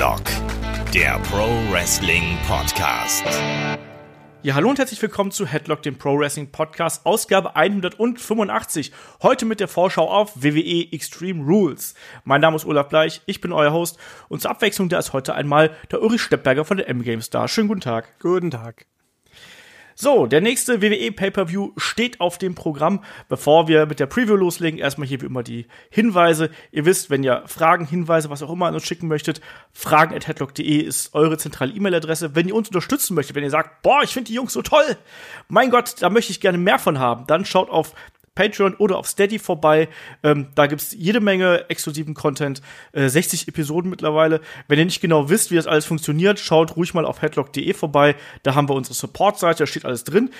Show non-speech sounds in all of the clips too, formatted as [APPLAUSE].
Headlock, der Pro Wrestling Podcast. Ja, hallo und herzlich willkommen zu Headlock, dem Pro Wrestling Podcast, Ausgabe 185. Heute mit der Vorschau auf WWE Extreme Rules. Mein Name ist Olaf Bleich, ich bin euer Host und zur Abwechslung da ist heute einmal der Ulrich Steppberger von der M-Games da. Schönen guten Tag. Guten Tag. So, der nächste WWE Pay-Per-View steht auf dem Programm. Bevor wir mit der Preview loslegen, erstmal hier wie immer die Hinweise. Ihr wisst, wenn ihr Fragen, Hinweise, was auch immer an uns schicken möchtet, fragen at headlock.de ist eure zentrale E-Mail-Adresse. Wenn ihr uns unterstützen möchtet, wenn ihr sagt, boah, ich finde die Jungs so toll, mein Gott, da möchte ich gerne mehr von haben, dann schaut auf Patreon oder auf Steady vorbei. Ähm, da gibt's jede Menge exklusiven Content, äh, 60 Episoden mittlerweile. Wenn ihr nicht genau wisst, wie das alles funktioniert, schaut ruhig mal auf headlock.de vorbei. Da haben wir unsere Support-Seite, da steht alles drin.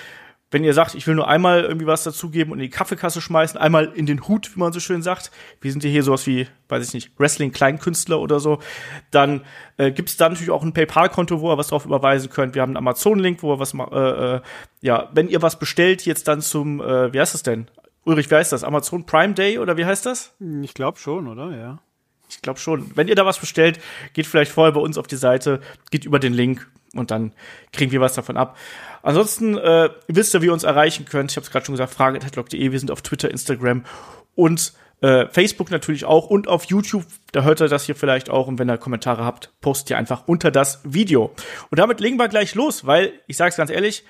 Wenn ihr sagt, ich will nur einmal irgendwie was dazugeben und in die Kaffeekasse schmeißen, einmal in den Hut, wie man so schön sagt, wir sind ja hier sowas wie, weiß ich nicht, Wrestling-Kleinkünstler oder so, dann äh, gibt's da natürlich auch ein PayPal-Konto, wo ihr was drauf überweisen könnt. Wir haben einen Amazon-Link, wo ihr was, äh, äh, ja, wenn ihr was bestellt, jetzt dann zum, äh, wie heißt es denn? Ulrich, wie heißt das? Amazon Prime Day oder wie heißt das? Ich glaube schon, oder? Ja. Ich glaube schon. Wenn ihr da was bestellt, geht vielleicht vorher bei uns auf die Seite, geht über den Link und dann kriegen wir was davon ab. Ansonsten äh, wisst ihr, wie ihr uns erreichen könnt. Ich habe es gerade schon gesagt, frage.headlock.de. Wir sind auf Twitter, Instagram und äh, Facebook natürlich auch und auf YouTube. Da hört ihr das hier vielleicht auch. Und wenn ihr Kommentare habt, postet ihr einfach unter das Video. Und damit legen wir gleich los, weil ich sage es ganz ehrlich,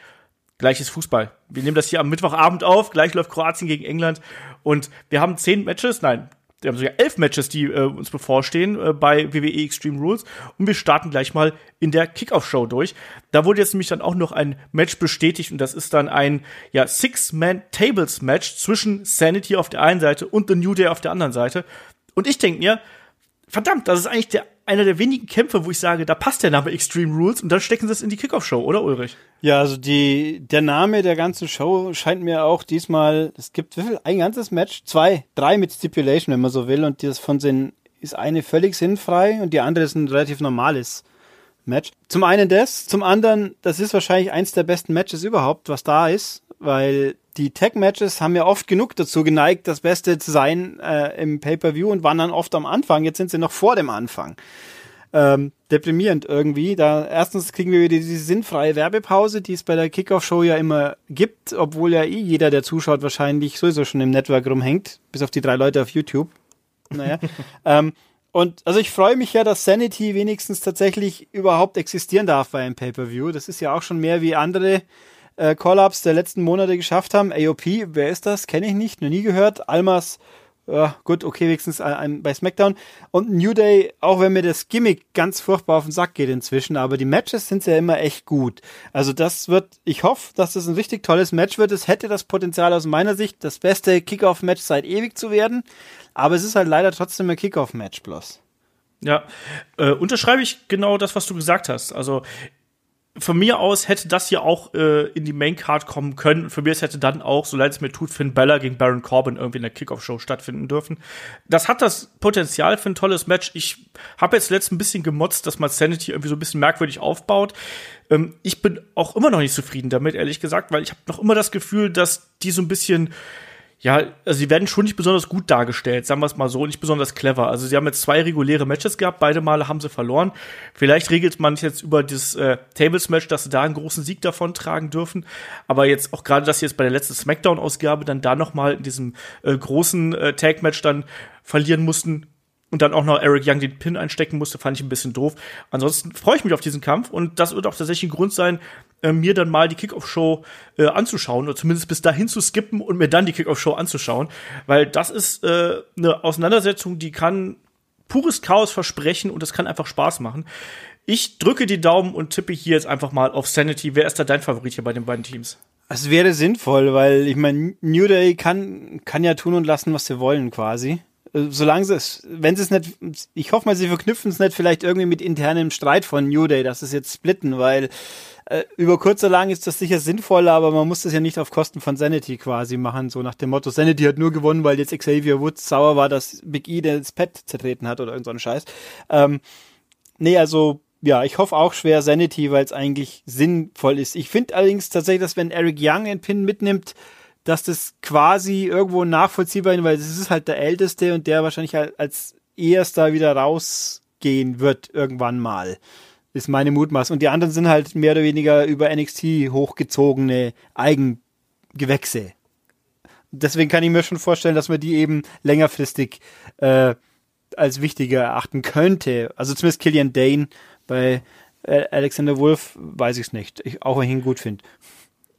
gleich ist Fußball. Wir nehmen das hier am Mittwochabend auf, gleich läuft Kroatien gegen England und wir haben zehn Matches, nein, wir haben sogar elf Matches, die äh, uns bevorstehen äh, bei WWE Extreme Rules und wir starten gleich mal in der Kickoff-Show durch. Da wurde jetzt nämlich dann auch noch ein Match bestätigt und das ist dann ein ja, Six-Man-Tables-Match zwischen Sanity auf der einen Seite und The New Day auf der anderen Seite. Und ich denke mir, verdammt, das ist eigentlich der, einer der wenigen Kämpfe, wo ich sage, da passt der Name Extreme Rules und dann stecken sie es in die Kickoff-Show, oder Ulrich? Ja, also die, der Name der ganzen Show scheint mir auch diesmal, es gibt wie viel, ein ganzes Match, zwei, drei mit Stipulation, wenn man so will, und das von den ist eine völlig sinnfrei und die andere ist ein relativ normales Match. Zum einen das, zum anderen, das ist wahrscheinlich eins der besten Matches überhaupt, was da ist, weil die Tag-Matches haben ja oft genug dazu geneigt, das Beste zu sein äh, im Pay-Per-View und waren dann oft am Anfang. Jetzt sind sie noch vor dem Anfang. Ähm, deprimierend irgendwie. Da erstens kriegen wir wieder diese sinnfreie Werbepause, die es bei der Kickoff-Show ja immer gibt, obwohl ja eh jeder, der zuschaut, wahrscheinlich sowieso schon im Network rumhängt, bis auf die drei Leute auf YouTube. Naja. [LAUGHS] ähm, und also ich freue mich ja, dass Sanity wenigstens tatsächlich überhaupt existieren darf bei einem Pay-Per-View. Das ist ja auch schon mehr wie andere äh, Call-Ups der letzten Monate geschafft haben. AOP, wer ist das? Kenne ich nicht, noch nie gehört. Almas, ja, gut, okay, wenigstens ein, bei SmackDown. Und New Day, auch wenn mir das Gimmick ganz furchtbar auf den Sack geht inzwischen, aber die Matches sind ja immer echt gut. Also das wird, ich hoffe, dass das ein richtig tolles Match wird. Es hätte das Potenzial aus meiner Sicht, das beste Kickoff-Match seit ewig zu werden. Aber es ist halt leider trotzdem ein Kickoff-Match bloß. Ja, äh, unterschreibe ich genau das, was du gesagt hast. Also von mir aus hätte das hier auch äh, in die Main Card kommen können. Für mich hätte dann auch, so leid es mir tut, Finn Bella gegen Baron Corbin irgendwie in der Kickoff-Show stattfinden dürfen. Das hat das Potenzial für ein tolles Match. Ich habe jetzt letzt ein bisschen gemotzt, dass man Sanity irgendwie so ein bisschen merkwürdig aufbaut. Ähm, ich bin auch immer noch nicht zufrieden damit, ehrlich gesagt, weil ich habe noch immer das Gefühl, dass die so ein bisschen ja, also sie werden schon nicht besonders gut dargestellt, sagen wir es mal so, nicht besonders clever. Also sie haben jetzt zwei reguläre Matches gehabt, beide Male haben sie verloren. Vielleicht regelt man jetzt über das äh, Tables-Match, dass sie da einen großen Sieg davon tragen dürfen. Aber jetzt auch gerade, dass sie jetzt bei der letzten Smackdown-Ausgabe dann da noch mal in diesem äh, großen äh, Tag-Match dann verlieren mussten, und dann auch noch Eric Young den Pin einstecken musste, fand ich ein bisschen doof. Ansonsten freue ich mich auf diesen Kampf und das wird auch tatsächlich ein Grund sein, äh, mir dann mal die Kickoff-Show äh, anzuschauen oder zumindest bis dahin zu skippen und mir dann die Kickoff-Show anzuschauen, weil das ist äh, eine Auseinandersetzung, die kann pures Chaos versprechen und das kann einfach Spaß machen. Ich drücke die Daumen und tippe hier jetzt einfach mal auf Sanity. Wer ist da dein Favorit hier bei den beiden Teams? Es wäre sinnvoll, weil ich meine, New Day kann, kann ja tun und lassen, was sie wollen, quasi. Äh, solange sie es, wenn sie es nicht, ich hoffe mal, sie verknüpfen es nicht vielleicht irgendwie mit internem Streit von New Day, dass es jetzt splitten, weil äh, über kurz oder lang ist das sicher sinnvoll, aber man muss das ja nicht auf Kosten von Sanity quasi machen, so nach dem Motto, Sanity hat nur gewonnen, weil jetzt Xavier Woods sauer war, dass Big E das Pad zertreten hat oder irgend so Scheiß. Ähm, nee, also ja, ich hoffe auch schwer Sanity, weil es eigentlich sinnvoll ist. Ich finde allerdings tatsächlich, dass wenn Eric Young einen Pin mitnimmt, dass das quasi irgendwo nachvollziehbar ist, weil es ist halt der Älteste und der wahrscheinlich als erster wieder raus gehen wird irgendwann mal. Ist meine Mutmaß. Und die anderen sind halt mehr oder weniger über NXT hochgezogene Eigengewächse. Deswegen kann ich mir schon vorstellen, dass man die eben längerfristig äh, als wichtiger erachten könnte. Also zumindest Killian Dane bei äh, Alexander Wolf weiß ich es nicht. Ich, auch wenn ich ihn gut finde.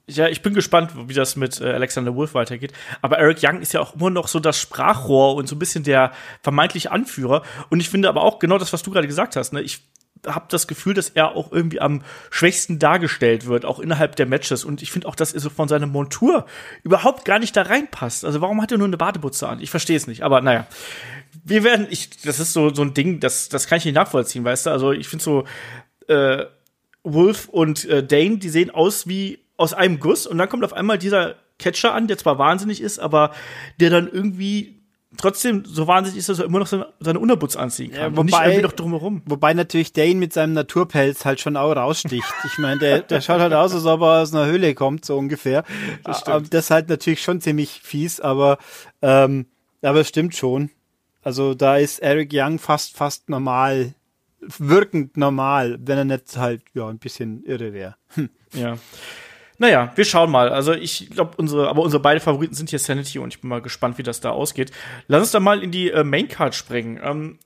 Ja, ich bin gespannt, wie das mit äh, Alexander Wolf weitergeht. Aber Eric Young ist ja auch immer noch so das Sprachrohr und so ein bisschen der vermeintliche Anführer. Und ich finde aber auch genau das, was du gerade gesagt hast. Ne? Ich habe das Gefühl, dass er auch irgendwie am schwächsten dargestellt wird, auch innerhalb der Matches. Und ich finde auch, dass er so von seiner Montur überhaupt gar nicht da reinpasst. Also warum hat er nur eine Badebutze an? Ich verstehe es nicht. Aber naja, wir werden, ich, das ist so so ein Ding, das das kann ich nicht nachvollziehen, weißt du? Also ich finde so äh, Wolf und äh, Dane, die sehen aus wie aus einem Guss und dann kommt auf einmal dieser Catcher an, der zwar wahnsinnig ist, aber der dann irgendwie trotzdem so wahnsinnig ist, dass er immer noch seine, seine Unterbutz anziehen kann. Ja, wobei, und nicht irgendwie noch drumherum. Wobei natürlich Dane mit seinem Naturpelz halt schon auch raussticht. ich meine, der, der schaut halt aus, als ob er aus einer Höhle kommt, so ungefähr. Das, stimmt. das ist halt natürlich schon ziemlich fies, aber, ähm, aber es stimmt schon. Also da ist Eric Young fast, fast normal, wirkend normal, wenn er nicht halt, ja, ein bisschen irre wäre. Hm. Ja. Naja, wir schauen mal. Also ich glaube, unsere, aber unsere beiden Favoriten sind hier Sanity und ich bin mal gespannt, wie das da ausgeht. Lass uns da mal in die äh, Maincard springen. Ähm,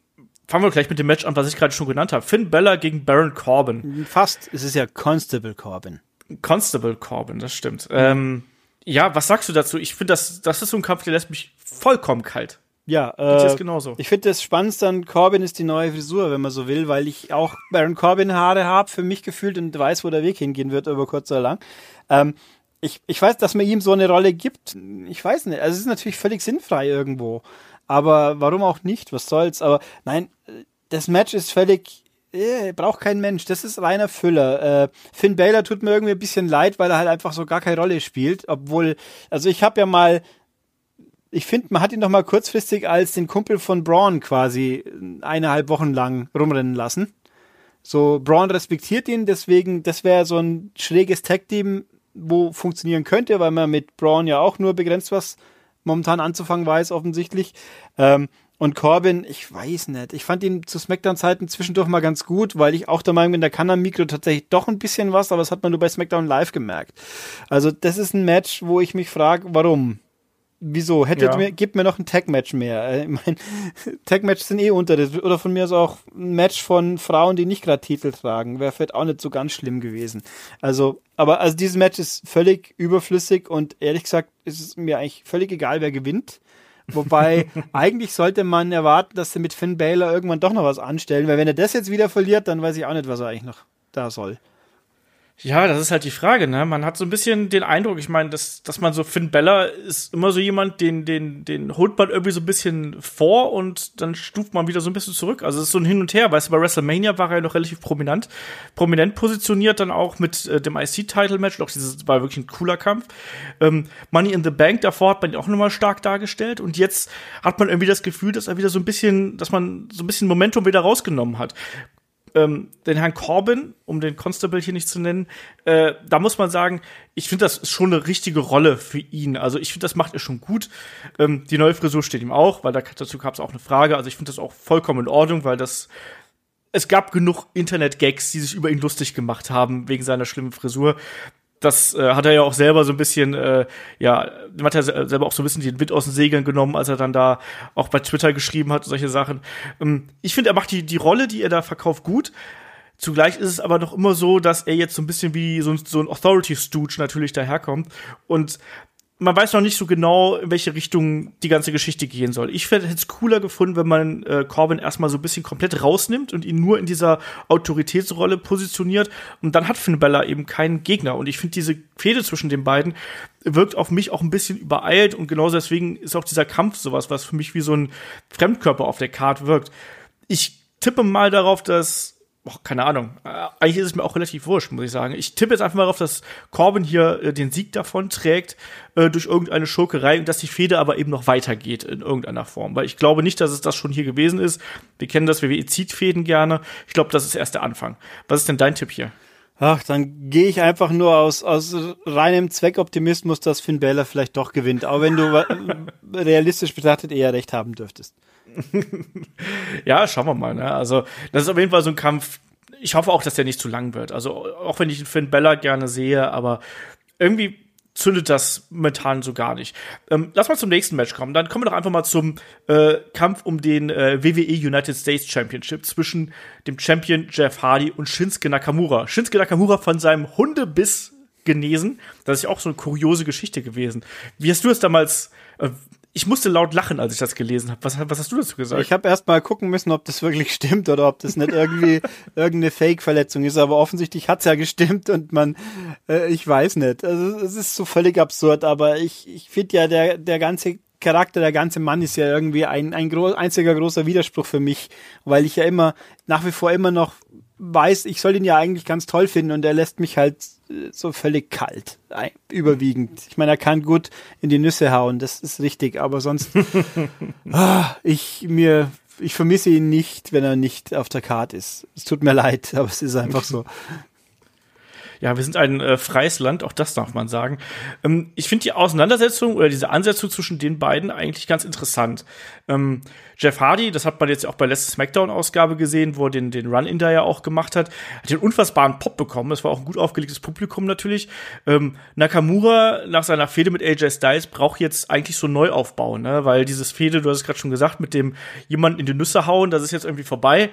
fangen wir gleich mit dem Match an, was ich gerade schon genannt habe. Finn Bella gegen Baron Corbin. Fast, es ist ja Constable Corbin. Constable Corbin, das stimmt. Mhm. Ähm, ja, was sagst du dazu? Ich finde, das, das ist so ein Kampf, der lässt mich vollkommen kalt. Ja, äh, genauso. ich finde das Spannendste an Corbin ist die neue Frisur, wenn man so will, weil ich auch Baron Corbin Haare habe, für mich gefühlt und weiß, wo der Weg hingehen wird, über kurz oder lang. Ähm, ich, ich weiß, dass man ihm so eine Rolle gibt. Ich weiß nicht. Also es ist natürlich völlig sinnfrei irgendwo. Aber warum auch nicht? Was soll's? Aber nein, das Match ist völlig. Äh, braucht kein Mensch. Das ist reiner Füller. Äh, Finn Baylor tut mir irgendwie ein bisschen leid, weil er halt einfach so gar keine Rolle spielt. Obwohl, also ich habe ja mal ich finde, man hat ihn doch mal kurzfristig als den Kumpel von Braun quasi eineinhalb Wochen lang rumrennen lassen. So, Braun respektiert ihn, deswegen, das wäre so ein schräges Tag-Team, wo funktionieren könnte, weil man mit Braun ja auch nur begrenzt was momentan anzufangen weiß, offensichtlich. Ähm, und Corbin, ich weiß nicht. Ich fand ihn zu SmackDown-Zeiten zwischendurch mal ganz gut, weil ich auch der Meinung bin, der kann am Mikro tatsächlich doch ein bisschen was, aber das hat man nur bei SmackDown Live gemerkt. Also, das ist ein Match, wo ich mich frage, warum? Wieso? Hättet ja. mir, gebt mir noch ein Tag-Match mehr. Äh, ich mein, [LAUGHS] Tag-Matches sind eh unter. Oder von mir ist auch ein Match von Frauen, die nicht gerade Titel tragen. Wäre vielleicht auch nicht so ganz schlimm gewesen. Also, aber also dieses Match ist völlig überflüssig und ehrlich gesagt ist es mir eigentlich völlig egal, wer gewinnt. Wobei, [LAUGHS] eigentlich sollte man erwarten, dass sie mit Finn Baylor irgendwann doch noch was anstellen, weil wenn er das jetzt wieder verliert, dann weiß ich auch nicht, was er eigentlich noch da soll. Ja, das ist halt die Frage, ne? Man hat so ein bisschen den Eindruck, ich meine, dass, dass man so Finn Bella ist immer so jemand, den, den, den holt man irgendwie so ein bisschen vor und dann stuft man wieder so ein bisschen zurück. Also es ist so ein Hin und Her, weißt du, bei WrestleMania war er ja noch relativ prominent, prominent positioniert, dann auch mit äh, dem IC-Title-Match, doch dieses war wirklich ein cooler Kampf. Ähm, Money in the Bank, davor hat man ihn auch nochmal stark dargestellt und jetzt hat man irgendwie das Gefühl, dass er wieder so ein bisschen, dass man so ein bisschen Momentum wieder rausgenommen hat ähm, den Herrn Corbin, um den Constable hier nicht zu nennen, äh, da muss man sagen, ich finde, das ist schon eine richtige Rolle für ihn. Also ich finde, das macht er schon gut. Ähm, die neue Frisur steht ihm auch, weil da, dazu gab es auch eine Frage. Also ich finde das auch vollkommen in Ordnung, weil das es gab genug Internet-Gags, die sich über ihn lustig gemacht haben wegen seiner schlimmen Frisur das äh, hat er ja auch selber so ein bisschen, äh, ja, hat er selber auch so ein bisschen den Wind aus den Segeln genommen, als er dann da auch bei Twitter geschrieben hat, solche Sachen. Ähm, ich finde, er macht die, die Rolle, die er da verkauft, gut. Zugleich ist es aber noch immer so, dass er jetzt so ein bisschen wie so, so ein Authority-Stooge natürlich daherkommt. Und man weiß noch nicht so genau, in welche Richtung die ganze Geschichte gehen soll. Ich hätte es cooler gefunden, wenn man äh, Corbin erstmal so ein bisschen komplett rausnimmt und ihn nur in dieser Autoritätsrolle positioniert. Und dann hat Finn Bella eben keinen Gegner. Und ich finde, diese Fehde zwischen den beiden wirkt auf mich auch ein bisschen übereilt. Und genauso deswegen ist auch dieser Kampf sowas, was für mich wie so ein Fremdkörper auf der Karte wirkt. Ich tippe mal darauf, dass oh, keine Ahnung. Äh, eigentlich ist es mir auch relativ wurscht, muss ich sagen. Ich tippe jetzt einfach mal darauf, dass Corbin hier äh, den Sieg davon trägt äh, durch irgendeine Schurkerei und dass die Fehde aber eben noch weitergeht in irgendeiner Form. Weil ich glaube nicht, dass es das schon hier gewesen ist. Wir kennen das WWE zieht Fäden gerne. Ich glaube, das ist erst der Anfang. Was ist denn dein Tipp hier? Ach, dann gehe ich einfach nur aus, aus reinem Zweckoptimismus, dass Finn Balor vielleicht doch gewinnt. Auch wenn du [LAUGHS] realistisch betrachtet eher recht haben dürftest. [LAUGHS] ja, schauen wir mal. Ne? Also, das ist auf jeden Fall so ein Kampf. Ich hoffe auch, dass der nicht zu lang wird. Also, auch wenn ich Finn Bella gerne sehe, aber irgendwie zündet das momentan so gar nicht. Ähm, lass mal zum nächsten Match kommen. Dann kommen wir doch einfach mal zum äh, Kampf um den äh, WWE United States Championship zwischen dem Champion Jeff Hardy und Shinsuke Nakamura. Shinsuke Nakamura von seinem Hundebiss genesen. Das ist ja auch so eine kuriose Geschichte gewesen. Wie hast du es damals äh, ich musste laut lachen, als ich das gelesen habe. Was, was hast du dazu gesagt? Ich habe erst mal gucken müssen, ob das wirklich stimmt oder ob das nicht irgendwie [LAUGHS] irgendeine Fake-Verletzung ist. Aber offensichtlich hat's ja gestimmt und man, äh, ich weiß nicht. Also es ist so völlig absurd. Aber ich, ich finde ja, der, der ganze Charakter, der ganze Mann ist ja irgendwie ein, ein gro einziger großer Widerspruch für mich, weil ich ja immer, nach wie vor immer noch weiß, ich soll ihn ja eigentlich ganz toll finden und er lässt mich halt äh, so völlig kalt, überwiegend. Ich meine, er kann gut in die Nüsse hauen, das ist richtig, aber sonst, [LAUGHS] ah, ich mir, ich vermisse ihn nicht, wenn er nicht auf der Karte ist. Es tut mir leid, aber es ist einfach so. Ja, wir sind ein äh, freies Land, auch das darf man sagen. Ähm, ich finde die Auseinandersetzung oder diese Ansetzung zwischen den beiden eigentlich ganz interessant. Ähm, Jeff Hardy, das hat man jetzt auch bei letzter Smackdown-Ausgabe gesehen, wo er den, den Run-In da ja auch gemacht hat, hat den unfassbaren Pop bekommen. Das war auch ein gut aufgelegtes Publikum natürlich. Ähm, Nakamura nach seiner Fehde mit AJ Styles braucht jetzt eigentlich so Neuaufbau, ne? Weil dieses Fehde, du hast es gerade schon gesagt, mit dem jemanden in die Nüsse hauen, das ist jetzt irgendwie vorbei.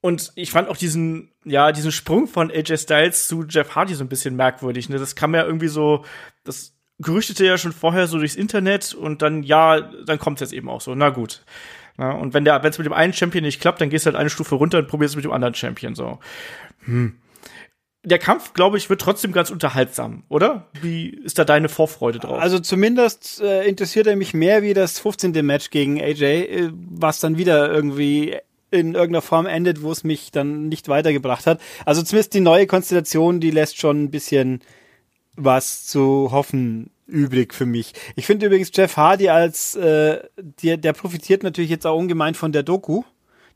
Und ich fand auch diesen, ja, diesen Sprung von AJ Styles zu Jeff Hardy so ein bisschen merkwürdig. Ne? Das kam ja irgendwie so, das gerüchtete ja schon vorher so durchs Internet und dann, ja, dann kommt es jetzt eben auch so. Na gut. Ja, und wenn der, wenn es mit dem einen Champion nicht klappt, dann gehst du halt eine Stufe runter und probierst es mit dem anderen Champion so. Hm. Der Kampf, glaube ich, wird trotzdem ganz unterhaltsam, oder? Wie ist da deine Vorfreude drauf? Also zumindest äh, interessiert er mich mehr wie das 15. Match gegen AJ, äh, was dann wieder irgendwie in irgendeiner Form endet, wo es mich dann nicht weitergebracht hat. Also zumindest die neue Konstellation, die lässt schon ein bisschen was zu hoffen übrig für mich. Ich finde übrigens Jeff Hardy als äh, der, der profitiert natürlich jetzt auch ungemein von der Doku,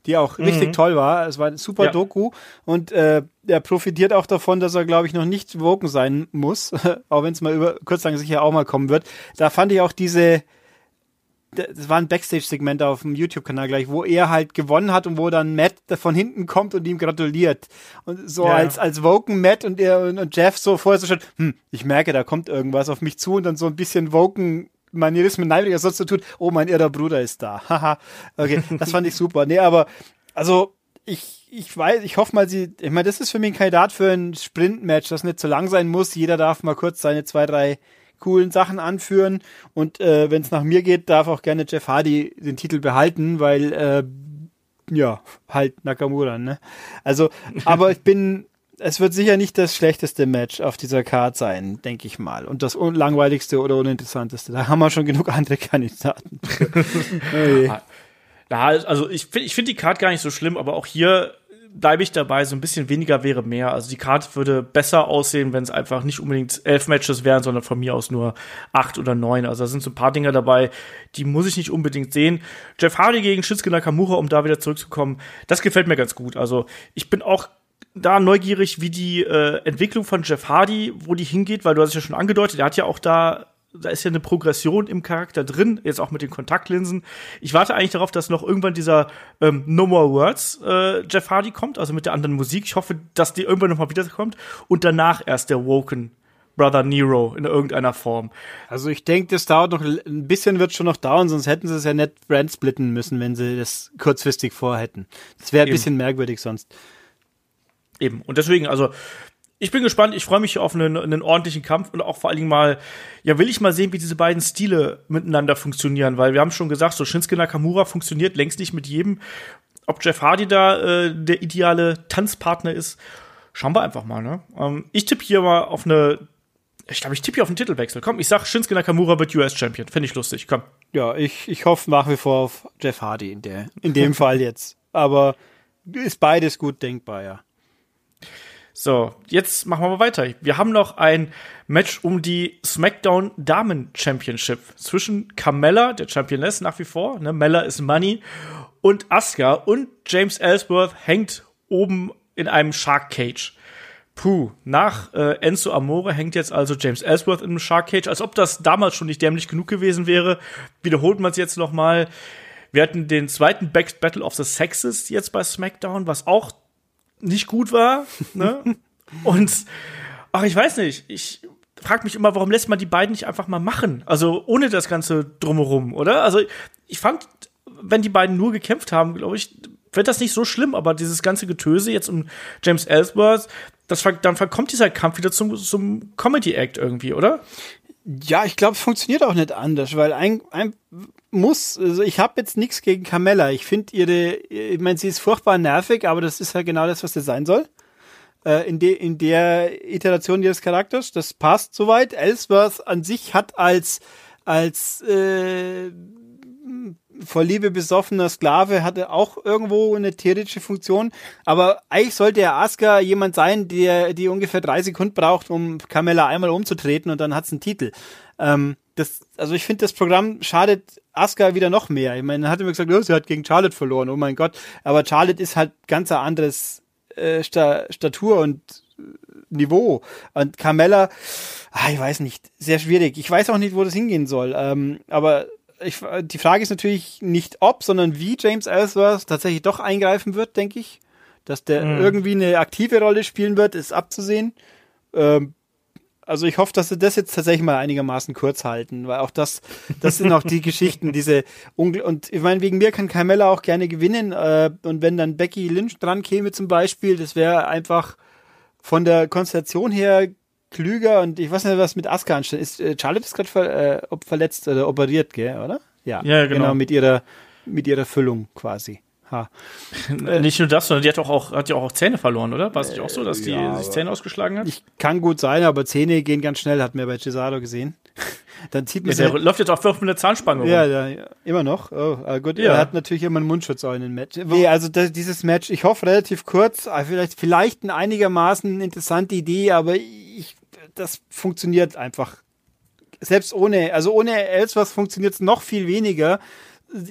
die auch mhm. richtig toll war. Es war eine super ja. Doku und äh, er profitiert auch davon, dass er, glaube ich, noch nicht woken sein muss, [LAUGHS] auch wenn es mal über kurz lang sicher auch mal kommen wird. Da fand ich auch diese das war ein Backstage-Segment auf dem YouTube-Kanal gleich, wo er halt gewonnen hat und wo dann Matt von hinten kommt und ihm gratuliert. Und so ja. als, als Woken Matt und er und Jeff so vorher so schon, hm, ich merke, da kommt irgendwas auf mich zu und dann so ein bisschen Woken Manierismen Neidriger sonst so tut, oh, mein irrer Bruder ist da. [LAUGHS] Haha. okay, das fand ich super. Nee, aber, also, ich, ich weiß, ich hoffe mal, sie, ich meine, das ist für mich ein Kandidat für ein Sprint-Match, das nicht zu lang sein muss. Jeder darf mal kurz seine zwei, drei coolen Sachen anführen. Und äh, wenn es nach mir geht, darf auch gerne Jeff Hardy den Titel behalten, weil äh, ja, halt Nakamura, ne? Also, [LAUGHS] aber ich bin, es wird sicher nicht das schlechteste Match auf dieser Card sein, denke ich mal. Und das langweiligste oder uninteressanteste. Da haben wir schon genug andere Kandidaten. hey. [LAUGHS] Ja, also ich finde ich finde die Card gar nicht so schlimm, aber auch hier bleibe ich dabei, so ein bisschen weniger wäre mehr. Also die Karte würde besser aussehen, wenn es einfach nicht unbedingt elf Matches wären, sondern von mir aus nur acht oder neun. Also da sind so ein paar Dinge dabei, die muss ich nicht unbedingt sehen. Jeff Hardy gegen Shinsuke Nakamura, um da wieder zurückzukommen, das gefällt mir ganz gut. Also ich bin auch da neugierig, wie die äh, Entwicklung von Jeff Hardy, wo die hingeht, weil du hast es ja schon angedeutet, er hat ja auch da da ist ja eine Progression im Charakter drin, jetzt auch mit den Kontaktlinsen. Ich warte eigentlich darauf, dass noch irgendwann dieser ähm, No More Words äh, Jeff Hardy kommt, also mit der anderen Musik. Ich hoffe, dass die irgendwann noch mal wiederkommt und danach erst der Woken Brother Nero in irgendeiner Form. Also ich denke, das dauert noch ein bisschen, wird schon noch dauern, sonst hätten sie es ja nicht brand splitten müssen, wenn sie das kurzfristig vorhätten. Das wäre ein Eben. bisschen merkwürdig sonst. Eben. Und deswegen, also ich bin gespannt, ich freue mich auf einen, einen, ordentlichen Kampf und auch vor allen Dingen mal, ja, will ich mal sehen, wie diese beiden Stile miteinander funktionieren, weil wir haben schon gesagt, so Shinsuke Nakamura funktioniert längst nicht mit jedem. Ob Jeff Hardy da äh, der ideale Tanzpartner ist, schauen wir einfach mal, ne? Ähm, ich tippe hier mal auf eine, ich glaube, ich tippe hier auf einen Titelwechsel. Komm, ich sag, Shinsuke Nakamura wird US-Champion. Finde ich lustig, komm. Ja, ich, ich hoffe nach wie vor auf Jeff Hardy in, der, in dem [LAUGHS] Fall jetzt. Aber ist beides gut denkbar, ja. So, jetzt machen wir mal weiter. Wir haben noch ein Match um die SmackDown Damen Championship zwischen Carmella, der Championess nach wie vor, ne, Mella ist Money, und Asuka und James Ellsworth hängt oben in einem Shark Cage. Puh, nach äh, Enzo Amore hängt jetzt also James Ellsworth im Shark Cage, als ob das damals schon nicht dämlich genug gewesen wäre. Wiederholt man es jetzt noch mal. Wir hatten den zweiten Back Battle of the Sexes jetzt bei SmackDown, was auch nicht gut war. Ne? [LAUGHS] Und ach, ich weiß nicht, ich frage mich immer, warum lässt man die beiden nicht einfach mal machen? Also ohne das ganze drumherum, oder? Also ich fand, wenn die beiden nur gekämpft haben, glaube ich, wird das nicht so schlimm, aber dieses ganze Getöse jetzt um James Ellsworth, das, dann verkommt dieser Kampf wieder zum, zum Comedy-Act irgendwie, oder? Ja, ich glaube, es funktioniert auch nicht anders, weil ein, ein muss, also ich habe jetzt nichts gegen Carmella. Ich finde ihre, ich meine, sie ist furchtbar nervig, aber das ist ja genau das, was sie sein soll. Äh, in, de, in der Iteration ihres Charakters, das passt soweit. Ellsworth an sich hat als als äh, vor Liebe besoffener Sklave hatte auch irgendwo eine theoretische Funktion. Aber eigentlich sollte der Asuka jemand sein, der die ungefähr drei Sekunden braucht, um Carmella einmal umzutreten und dann hat's einen Titel. Ähm, das, also ich finde, das Programm schadet Asuka wieder noch mehr. Ich meine, er hat immer gesagt, oh, sie hat gegen Charlotte verloren, oh mein Gott. Aber Charlotte ist halt ganz ein anderes äh, Sta Statur und äh, Niveau. Und Carmella, ah, ich weiß nicht, sehr schwierig. Ich weiß auch nicht, wo das hingehen soll. Ähm, aber ich, die Frage ist natürlich nicht ob, sondern wie James Ellsworth tatsächlich doch eingreifen wird, denke ich. Dass der mhm. irgendwie eine aktive Rolle spielen wird, ist abzusehen. Ähm, also ich hoffe, dass sie das jetzt tatsächlich mal einigermaßen kurz halten, weil auch das, das sind auch die [LAUGHS] Geschichten, diese Ungl und ich meine, wegen mir kann Carmella auch gerne gewinnen äh, und wenn dann Becky Lynch dran käme zum Beispiel, das wäre einfach von der Konstellation her klüger und ich weiß nicht, was mit Asuka ansteht. Ist äh, Charlotte ist gerade ver, äh, verletzt oder operiert, gell, oder? Ja, ja genau. genau. mit ihrer mit ihrer Füllung quasi. Ha. [LAUGHS] Äh, nicht nur das, sondern die hat auch, auch, hat ja auch Zähne verloren, oder? War es nicht auch so, dass die ja, sich Zähne ausgeschlagen hat? Ich, kann gut sein, aber Zähne gehen ganz schnell, hat mir bei Cesaro gesehen. [LAUGHS] Dann zieht man ja, der läuft jetzt auch mit einer Zahnspange rum. Ja, ja, immer noch. Oh, ah, gut, ja. er hat natürlich immer einen Mundschutz auch in den Match. Nee, also das, dieses Match, ich hoffe relativ kurz, ah, vielleicht, vielleicht eine einigermaßen interessante Idee, aber ich das funktioniert einfach. Selbst ohne, also ohne Ellsworth funktioniert es noch viel weniger.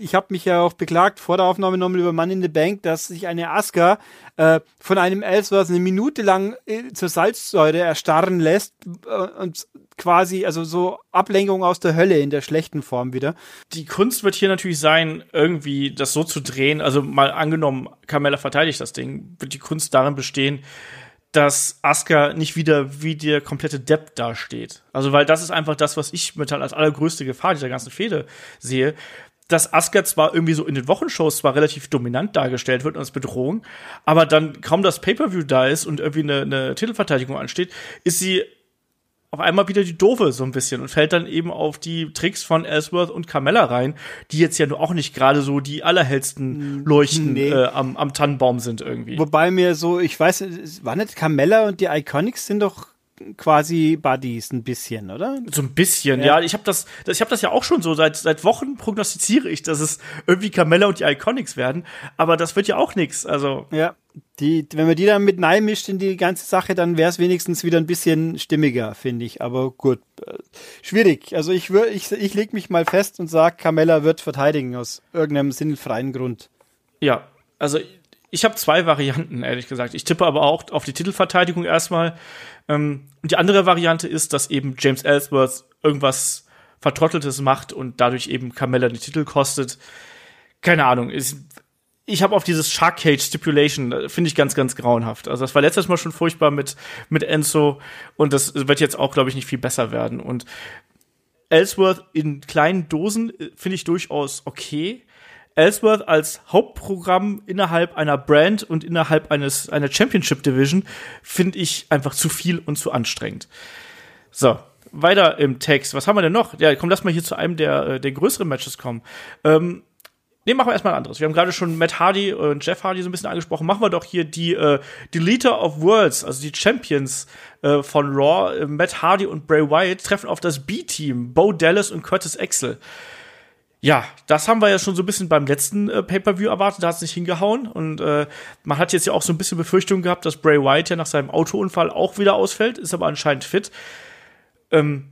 Ich habe mich ja auch beklagt vor der Aufnahme nochmal über Mann in the Bank, dass sich eine Aska äh, von einem Ellsworth eine Minute lang äh, zur Salzsäure erstarren lässt äh, und quasi, also so Ablenkung aus der Hölle in der schlechten Form wieder. Die Kunst wird hier natürlich sein, irgendwie das so zu drehen. Also mal angenommen, Carmella verteidigt das Ding, wird die Kunst darin bestehen, dass Asuka nicht wieder wie der komplette Depp dasteht. Also, weil das ist einfach das, was ich mit als allergrößte Gefahr dieser ganzen Fehde sehe. Dass Asuka zwar irgendwie so in den Wochenshows zwar relativ dominant dargestellt wird als Bedrohung, aber dann kaum das Pay-Per-View da ist und irgendwie eine, eine Titelverteidigung ansteht, ist sie auf einmal wieder die Doofe so ein bisschen und fällt dann eben auf die Tricks von Ellsworth und Carmella rein, die jetzt ja nur auch nicht gerade so die allerhellsten Leuchten nee. äh, am, am Tannenbaum sind irgendwie. Wobei mir so, ich weiß, war nicht Carmella und die Iconics sind doch quasi Buddies ein bisschen, oder? So ein bisschen, ja. ja ich habe das, ich habe das ja auch schon so seit seit Wochen prognostiziere ich, dass es irgendwie Carmella und die Iconics werden, aber das wird ja auch nix. Also ja, die, wenn man die dann mit Nein mischt in die ganze Sache, dann wäre es wenigstens wieder ein bisschen stimmiger, finde ich. Aber gut, äh, schwierig. Also ich würde, ich, ich leg mich mal fest und sage, Carmella wird verteidigen aus irgendeinem sinnfreien Grund. Ja, also ich habe zwei Varianten, ehrlich gesagt. Ich tippe aber auch auf die Titelverteidigung erstmal. Ähm, und die andere Variante ist, dass eben James Ellsworth irgendwas Vertrotteltes macht und dadurch eben Carmella den Titel kostet. Keine Ahnung. Ich, ich habe auf dieses Shark Cage Stipulation, äh, finde ich ganz, ganz grauenhaft. Also das war letztes Mal schon furchtbar mit, mit Enzo und das wird jetzt auch, glaube ich, nicht viel besser werden. Und Ellsworth in kleinen Dosen äh, finde ich durchaus okay. Ellsworth als Hauptprogramm innerhalb einer Brand und innerhalb eines einer Championship Division finde ich einfach zu viel und zu anstrengend. So, weiter im Text. Was haben wir denn noch? Ja, komm, lass mal hier zu einem der, äh, der größeren Matches kommen. Ähm, Nee, machen wir erstmal ein anderes. Wir haben gerade schon Matt Hardy und Jeff Hardy so ein bisschen angesprochen. Machen wir doch hier die äh, Deleter of Worlds, also die Champions äh, von Raw. Äh, Matt Hardy und Bray Wyatt treffen auf das B-Team, Bo Dallas und Curtis Axel. Ja, das haben wir ja schon so ein bisschen beim letzten äh, Pay-Per-View erwartet, da hat es nicht hingehauen. Und äh, man hat jetzt ja auch so ein bisschen Befürchtung gehabt, dass Bray Wyatt ja nach seinem Autounfall auch wieder ausfällt, ist aber anscheinend fit. Ähm,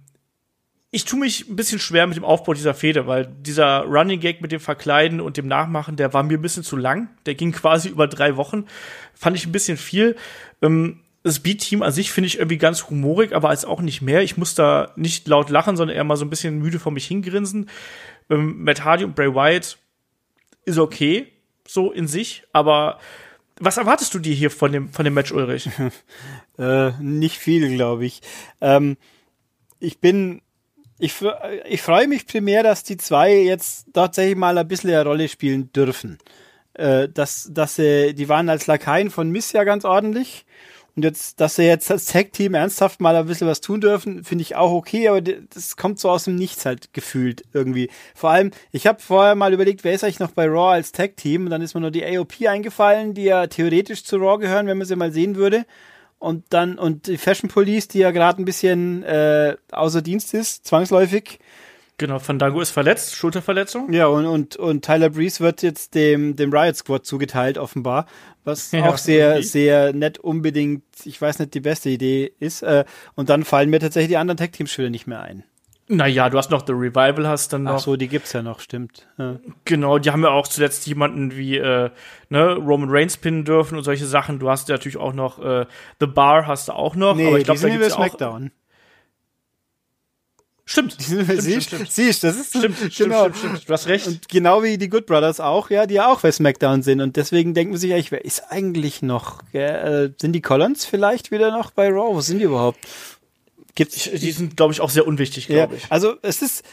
ich tue mich ein bisschen schwer mit dem Aufbau dieser Fehde, weil dieser Running Gag mit dem Verkleiden und dem Nachmachen, der war mir ein bisschen zu lang. Der ging [LAUGHS] quasi über drei Wochen. Fand ich ein bisschen viel. Ähm, das B-Team an sich finde ich irgendwie ganz humorig, aber als auch nicht mehr. Ich muss da nicht laut lachen, sondern eher mal so ein bisschen müde vor mich hingrinsen. Ähm, Matt Hardy und Bray Wyatt ist okay, so in sich, aber was erwartest du dir hier von dem, von dem Match, Ulrich? [LAUGHS] äh, nicht viel, glaube ich. Ähm, ich bin, ich, ich freue mich primär, dass die zwei jetzt tatsächlich mal ein bisschen eine Rolle spielen dürfen. Äh, dass, dass sie, die waren als Lakaien von Miss ja ganz ordentlich. Und jetzt, dass sie jetzt als Tag-Team ernsthaft mal ein bisschen was tun dürfen, finde ich auch okay, aber das kommt so aus dem Nichts halt gefühlt irgendwie. Vor allem, ich habe vorher mal überlegt, wer ist eigentlich noch bei Raw als Tag-Team? Und dann ist mir nur die AOP eingefallen, die ja theoretisch zu Raw gehören, wenn man sie mal sehen würde. Und dann, und die Fashion Police, die ja gerade ein bisschen äh, außer Dienst ist, zwangsläufig. Genau, Fandango ist verletzt, Schulterverletzung. Ja, und, und, und Tyler Breeze wird jetzt dem, dem Riot Squad zugeteilt, offenbar. Was [LAUGHS] ja, auch sehr, irgendwie. sehr nett unbedingt, ich weiß nicht, die beste Idee ist. Äh, und dann fallen mir tatsächlich die anderen Tag-Teams wieder nicht mehr ein. Naja, du hast noch The Revival, hast dann noch. Ach so, die gibt's ja noch, stimmt. Ja. Genau, die haben ja auch zuletzt jemanden wie äh, ne, Roman Reigns pinnen dürfen und solche Sachen. Du hast ja natürlich auch noch äh, The Bar hast du auch noch. Nee, aber ich glaube, da gibt's ja auch. Stimmt. [LAUGHS] stimmt, stimmt, stimmt. Siehst, das ist stimmt, genau. stimmt, stimmt, Du hast recht. Und genau wie die Good Brothers auch, ja, die ja auch bei SmackDown sind. Und deswegen denkt man sich eigentlich, wer ist eigentlich noch? Äh, sind die Collins vielleicht wieder noch bei Raw? Wo sind die überhaupt? Gibt's, die sind, glaube ich, auch sehr unwichtig, glaube ja, ich. Also es ist,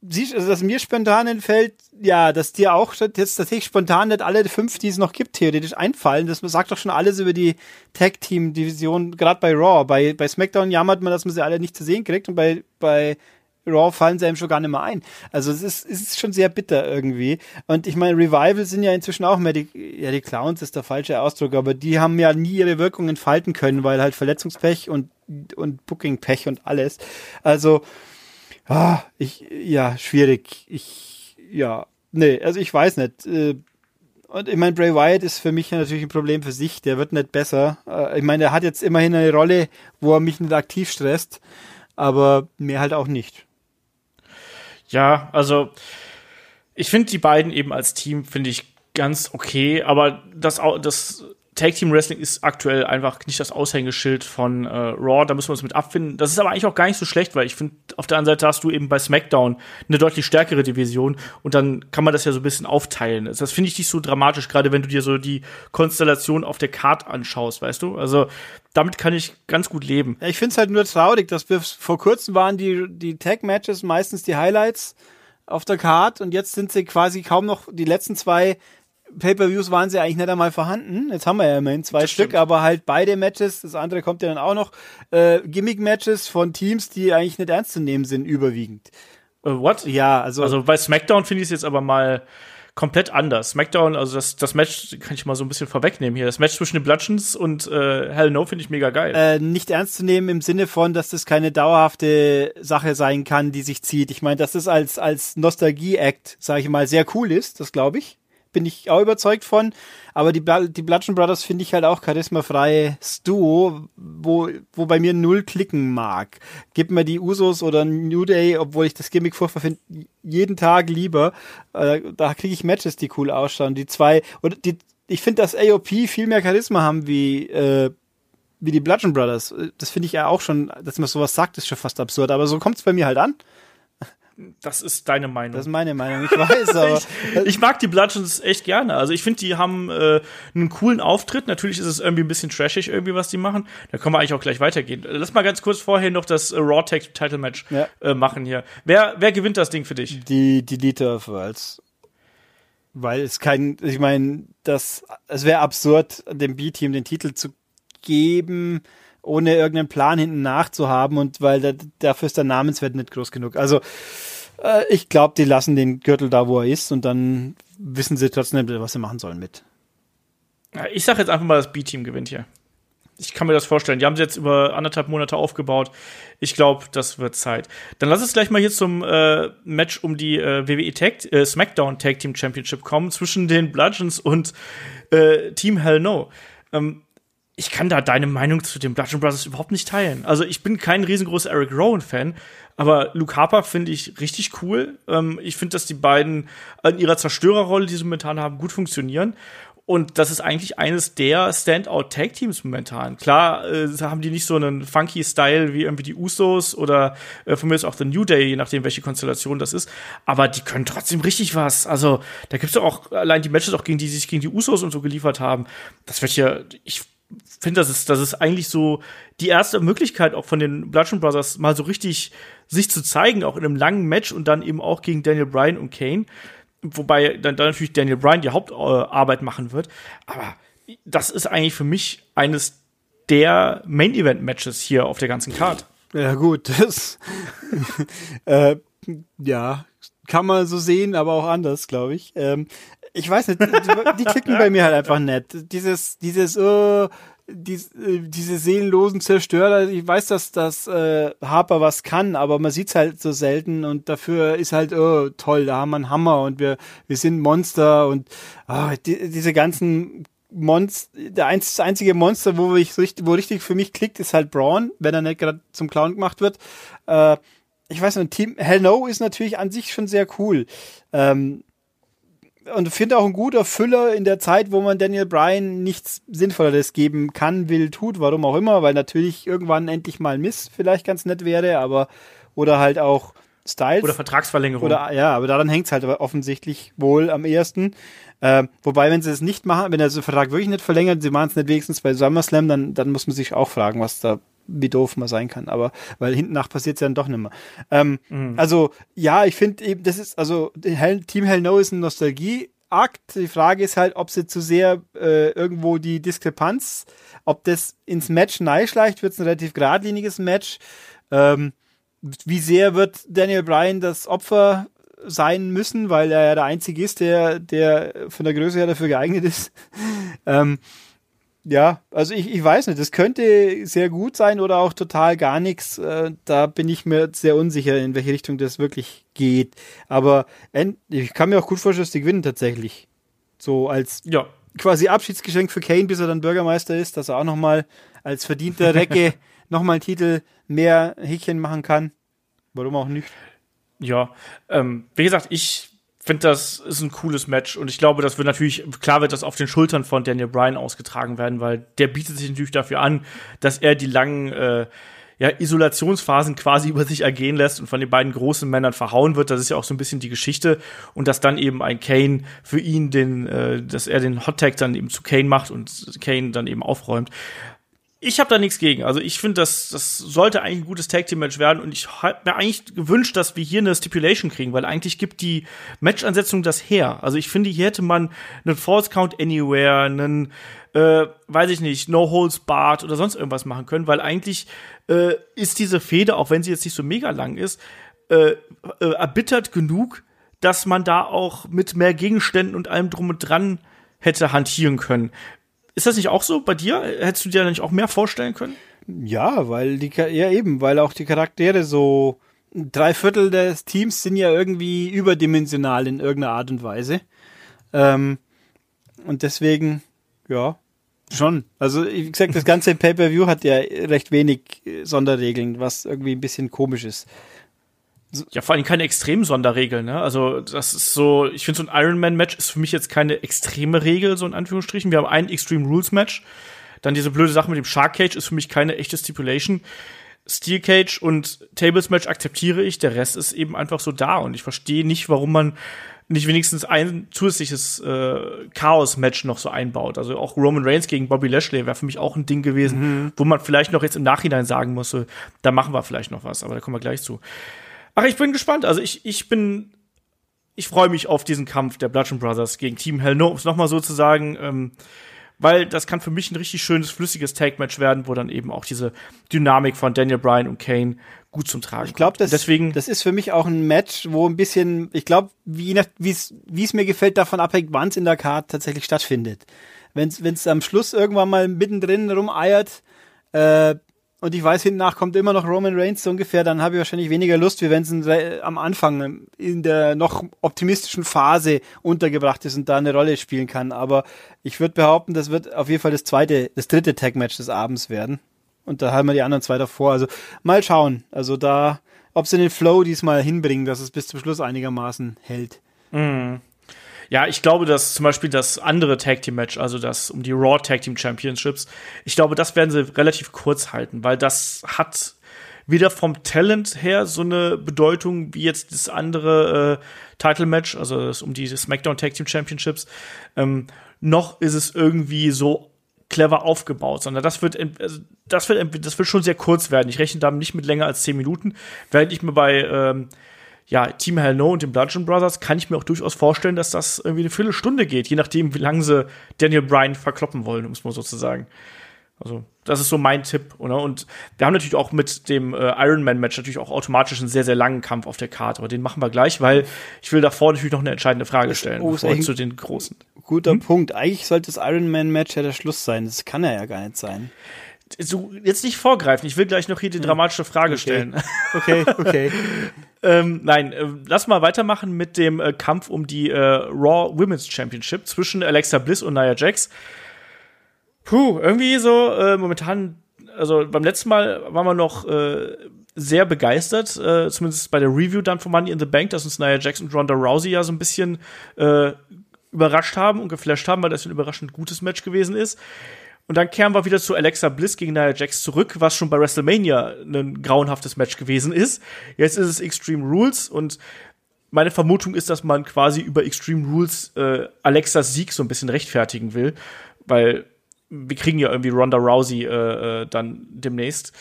siehst, also dass mir spontan entfällt, ja, dass dir auch jetzt tatsächlich spontan nicht alle fünf, die es noch gibt, theoretisch einfallen. Das sagt doch schon alles über die Tag-Team-Division, gerade bei Raw. Bei, bei SmackDown jammert man, dass man sie alle nicht zu sehen kriegt und bei, bei Raw fallen sie einem schon gar nicht mehr ein. Also es ist, es ist schon sehr bitter irgendwie. Und ich meine, Revival sind ja inzwischen auch mehr die, ja, die Clowns ist der falsche Ausdruck, aber die haben ja nie ihre Wirkung entfalten können, weil halt Verletzungspech und, und Bookingpech und alles. Also, ah, ich, ja, schwierig. Ich, ja, nee, also ich weiß nicht. Äh, und ich meine, Bray Wyatt ist für mich natürlich ein Problem für sich. Der wird nicht besser. Äh, ich meine, er hat jetzt immerhin eine Rolle, wo er mich nicht aktiv stresst, aber mir halt auch nicht. Ja, also ich finde die beiden eben als Team finde ich ganz okay, aber das das Tag Team Wrestling ist aktuell einfach nicht das Aushängeschild von äh, Raw, da müssen wir uns mit abfinden. Das ist aber eigentlich auch gar nicht so schlecht, weil ich finde, auf der anderen Seite hast du eben bei SmackDown eine deutlich stärkere Division und dann kann man das ja so ein bisschen aufteilen. Das finde ich nicht so dramatisch, gerade wenn du dir so die Konstellation auf der Card anschaust, weißt du? Also damit kann ich ganz gut leben. Ja, ich finde es halt nur traurig, dass wir vor kurzem waren die, die Tag-Matches meistens die Highlights auf der Card und jetzt sind sie quasi kaum noch die letzten zwei Pay-per-Views waren sie eigentlich nicht einmal vorhanden. Jetzt haben wir ja immerhin zwei das Stück, stimmt. aber halt beide Matches, das andere kommt ja dann auch noch, äh, Gimmick-Matches von Teams, die eigentlich nicht ernst zu nehmen sind, überwiegend. Uh, what? Ja, also. Also bei SmackDown finde ich es jetzt aber mal komplett anders. SmackDown, also das, das Match kann ich mal so ein bisschen vorwegnehmen hier. Das Match zwischen den Bludgeons und äh, Hell No finde ich mega geil. Äh, nicht ernst zu nehmen im Sinne von, dass das keine dauerhafte Sache sein kann, die sich zieht. Ich meine, dass das als, als Nostalgie-Act, sage ich mal, sehr cool ist, das glaube ich bin ich auch überzeugt von. Aber die, die Bludgeon Brothers finde ich halt auch charismafreies Duo, wo, wo bei mir null klicken mag. Gib mir die Usos oder New Day, obwohl ich das Gimmick furchtbar finde, jeden Tag lieber. Äh, da kriege ich Matches, die cool ausschauen. Die zwei, oder die, ich finde, dass AOP viel mehr Charisma haben wie, äh, wie die Bludgeon Brothers. Das finde ich ja auch schon, dass man sowas sagt, ist schon fast absurd. Aber so kommt es bei mir halt an. Das ist deine Meinung. Das ist meine Meinung, ich weiß, aber. [LAUGHS] ich, ich, mag die Bludgeons echt gerne. Also ich finde, die haben äh, einen coolen Auftritt. Natürlich ist es irgendwie ein bisschen trashig, irgendwie, was die machen. Da können wir eigentlich auch gleich weitergehen. Lass mal ganz kurz vorher noch das äh, Raw Tag Title Match ja. äh, machen hier. Wer, wer gewinnt das Ding für dich? Die, die of Worlds. Weil es kein, ich meine, das, es wäre absurd, dem B-Team den Titel zu geben, ohne irgendeinen Plan hinten nachzuhaben und weil da, dafür ist der Namenswert nicht groß genug. Also äh, ich glaube, die lassen den Gürtel da, wo er ist und dann wissen sie trotzdem, was sie machen sollen mit. Ich sage jetzt einfach mal, das B-Team gewinnt hier. Ich kann mir das vorstellen. Die haben sie jetzt über anderthalb Monate aufgebaut. Ich glaube, das wird Zeit. Dann lass uns gleich mal hier zum äh, Match um die äh, WWE Tag, äh, SmackDown Tag Team Championship kommen zwischen den Bludgeons und äh, Team Hell No. Ähm, ich kann da deine Meinung zu den Bludgeon Brothers überhaupt nicht teilen. Also ich bin kein riesengroßer Eric Rowan-Fan, aber Luke Harper finde ich richtig cool. Ähm, ich finde, dass die beiden in ihrer Zerstörerrolle, die sie momentan haben, gut funktionieren. Und das ist eigentlich eines der Standout-Tag-Teams momentan. Klar äh, haben die nicht so einen funky Style wie irgendwie die Usos oder äh, von mir ist auch The New Day, je nachdem, welche Konstellation das ist. Aber die können trotzdem richtig was. Also da gibt's ja auch allein die Matches auch gegen die, die sich gegen die Usos und so geliefert haben. Das wird ja, ich finde, das ist, das ist eigentlich so die erste Möglichkeit auch von den Bludgeon Brothers mal so richtig sich zu zeigen, auch in einem langen Match und dann eben auch gegen Daniel Bryan und Kane wobei dann, dann natürlich Daniel Bryan die Hauptarbeit machen wird. Aber das ist eigentlich für mich eines der Main Event Matches hier auf der ganzen Card. Ja gut, [LAUGHS] das äh, ja kann man so sehen, aber auch anders, glaube ich. Ähm, ich weiß nicht, die, die klicken bei mir halt einfach nett. Dieses, dieses, uh, die, äh, diese seelenlosen Zerstörer, ich weiß, dass das äh, Harper was kann, aber man sieht's halt so selten und dafür ist halt, oh, toll, da haben wir einen Hammer und wir, wir sind Monster und oh, die, diese ganzen Monster, der einz, das einzige Monster, wo ich wo richtig für mich klickt, ist halt Braun, wenn er nicht gerade zum Clown gemacht wird. Äh, ich weiß nicht, Team Hell No ist natürlich an sich schon sehr cool. Ähm, und finde auch ein guter Füller in der Zeit, wo man Daniel Bryan nichts Sinnvolleres geben kann, will, tut, warum auch immer, weil natürlich irgendwann endlich mal Miss vielleicht ganz nett wäre, aber oder halt auch Styles. Oder Vertragsverlängerung. Oder, ja, aber daran hängt es halt offensichtlich wohl am ehesten. Äh, wobei, wenn sie es nicht machen, wenn er den Vertrag wirklich nicht verlängert, sie machen es nicht wenigstens bei SummerSlam, dann, dann muss man sich auch fragen, was da wie doof man sein kann, aber weil hinten nach passiert es ja dann doch nicht mehr. Ähm, mhm. Also ja, ich finde eben, das ist, also Hell, Team Hell No ist ein Nostalgie-Akt. Die Frage ist halt, ob sie zu sehr äh, irgendwo die Diskrepanz, ob das ins Match neischleicht, wird es ein relativ geradliniges Match. Ähm, wie sehr wird Daniel Bryan das Opfer sein müssen, weil er ja der Einzige ist, der, der von der Größe her dafür geeignet ist. [LAUGHS] ähm, ja, also ich, ich weiß nicht, das könnte sehr gut sein oder auch total gar nichts. Äh, da bin ich mir sehr unsicher, in welche Richtung das wirklich geht. Aber ich kann mir auch gut vorstellen, dass die gewinnen tatsächlich. So als ja. quasi Abschiedsgeschenk für Kane, bis er dann Bürgermeister ist, dass er auch nochmal als verdienter Recke [LAUGHS] nochmal einen Titel mehr Häkchen machen kann. Warum auch nicht? Ja, ähm, wie gesagt, ich finde, das ist ein cooles Match und ich glaube, das wird natürlich, klar wird das auf den Schultern von Daniel Bryan ausgetragen werden, weil der bietet sich natürlich dafür an, dass er die langen äh, ja, Isolationsphasen quasi [LAUGHS] über sich ergehen lässt und von den beiden großen Männern verhauen wird. Das ist ja auch so ein bisschen die Geschichte. Und dass dann eben ein Kane für ihn den, äh, dass er den Hot Tag dann eben zu Kane macht und Kane dann eben aufräumt ich habe da nichts gegen. Also ich finde, das, das sollte eigentlich ein gutes Tag Team Match werden und ich habe mir eigentlich gewünscht, dass wir hier eine Stipulation kriegen, weil eigentlich gibt die Match-Ansetzung das her. Also ich finde, hier hätte man einen False Count Anywhere, einen, äh, weiß ich nicht, No Holes Barred oder sonst irgendwas machen können, weil eigentlich äh, ist diese Fehde, auch wenn sie jetzt nicht so mega lang ist, äh, äh, erbittert genug, dass man da auch mit mehr Gegenständen und allem drum und dran hätte hantieren können. Ist das nicht auch so bei dir? Hättest du dir nicht auch mehr vorstellen können? Ja, weil die, ja eben, weil auch die Charaktere so, drei Viertel des Teams sind ja irgendwie überdimensional in irgendeiner Art und Weise. Ähm, und deswegen, ja, schon. Also, wie gesagt, das ganze [LAUGHS] Pay-Per-View hat ja recht wenig Sonderregeln, was irgendwie ein bisschen komisch ist. Ja, vor allem keine extremen Sonderregeln, ne? Also, das ist so, ich finde, so ein Ironman-Match ist für mich jetzt keine extreme Regel, so in Anführungsstrichen. Wir haben ein Extreme Rules-Match. Dann diese blöde Sache mit dem Shark Cage ist für mich keine echte Stipulation. Steel Cage und Tables Match akzeptiere ich, der Rest ist eben einfach so da und ich verstehe nicht, warum man nicht wenigstens ein zusätzliches äh, Chaos-Match noch so einbaut. Also auch Roman Reigns gegen Bobby Lashley wäre für mich auch ein Ding gewesen, mhm. wo man vielleicht noch jetzt im Nachhinein sagen musste, da machen wir vielleicht noch was, aber da kommen wir gleich zu. Ach, ich bin gespannt. Also ich, ich bin, ich freue mich auf diesen Kampf der Bludgeon Brothers gegen Team Hell No, um es nochmal so zu sagen. Ähm, weil das kann für mich ein richtig schönes, flüssiges Tag-Match werden, wo dann eben auch diese Dynamik von Daniel Bryan und Kane gut zum Tragen Ich glaube, das, Deswegen, das ist für mich auch ein Match, wo ein bisschen, ich glaube, wie es mir gefällt, davon abhängt, wann es in der Card tatsächlich stattfindet. Wenn es am Schluss irgendwann mal mittendrin rumeiert, äh, und ich weiß, hinten nach kommt immer noch Roman Reigns so ungefähr, dann habe ich wahrscheinlich weniger Lust, wie wenn es am Anfang in der noch optimistischen Phase untergebracht ist und da eine Rolle spielen kann. Aber ich würde behaupten, das wird auf jeden Fall das zweite, das dritte Tag-Match des Abends werden. Und da haben wir die anderen zwei davor. Also mal schauen. Also da, ob sie den Flow diesmal hinbringen, dass es bis zum Schluss einigermaßen hält. Mhm. Ja, ich glaube, dass zum Beispiel das andere Tag Team Match, also das um die Raw Tag Team Championships, ich glaube, das werden sie relativ kurz halten, weil das hat weder vom Talent her so eine Bedeutung wie jetzt das andere äh, Title Match, also das um die SmackDown Tag Team Championships, ähm, noch ist es irgendwie so clever aufgebaut, sondern das wird, also das wird, das wird schon sehr kurz werden. Ich rechne damit nicht mit länger als zehn Minuten, während ich mir bei ähm, ja, Team Hell No und den Bludgeon Brothers kann ich mir auch durchaus vorstellen, dass das irgendwie eine Viertelstunde geht, je nachdem, wie lange sie Daniel Bryan verkloppen wollen, um es mal so zu sagen. Also, das ist so mein Tipp, oder? Und wir haben natürlich auch mit dem äh, Ironman-Match natürlich auch automatisch einen sehr, sehr langen Kampf auf der Karte. Aber den machen wir gleich, weil ich will davor natürlich noch eine entscheidende Frage stellen, oh, bevor zu den großen. Guter hm? Punkt. Eigentlich sollte das Ironman-Match ja der Schluss sein. Das kann er ja gar nicht sein. So, jetzt nicht vorgreifen. Ich will gleich noch hier die hm. dramatische Frage okay. stellen. Okay, okay. [LAUGHS] ähm, nein, äh, lass mal weitermachen mit dem äh, Kampf um die äh, Raw Women's Championship zwischen Alexa Bliss und Nia Jax. Puh, irgendwie so äh, momentan, also beim letzten Mal waren wir noch äh, sehr begeistert, äh, zumindest bei der Review dann von Money in the Bank, dass uns Nia Jax und Ronda Rousey ja so ein bisschen äh, überrascht haben und geflasht haben, weil das ein überraschend gutes Match gewesen ist. Und dann kehren wir wieder zu Alexa Bliss gegen Nia Jax zurück, was schon bei WrestleMania ein grauenhaftes Match gewesen ist. Jetzt ist es Extreme Rules und meine Vermutung ist, dass man quasi über Extreme Rules äh, Alexas Sieg so ein bisschen rechtfertigen will, weil wir kriegen ja irgendwie Ronda Rousey äh, äh, dann demnächst.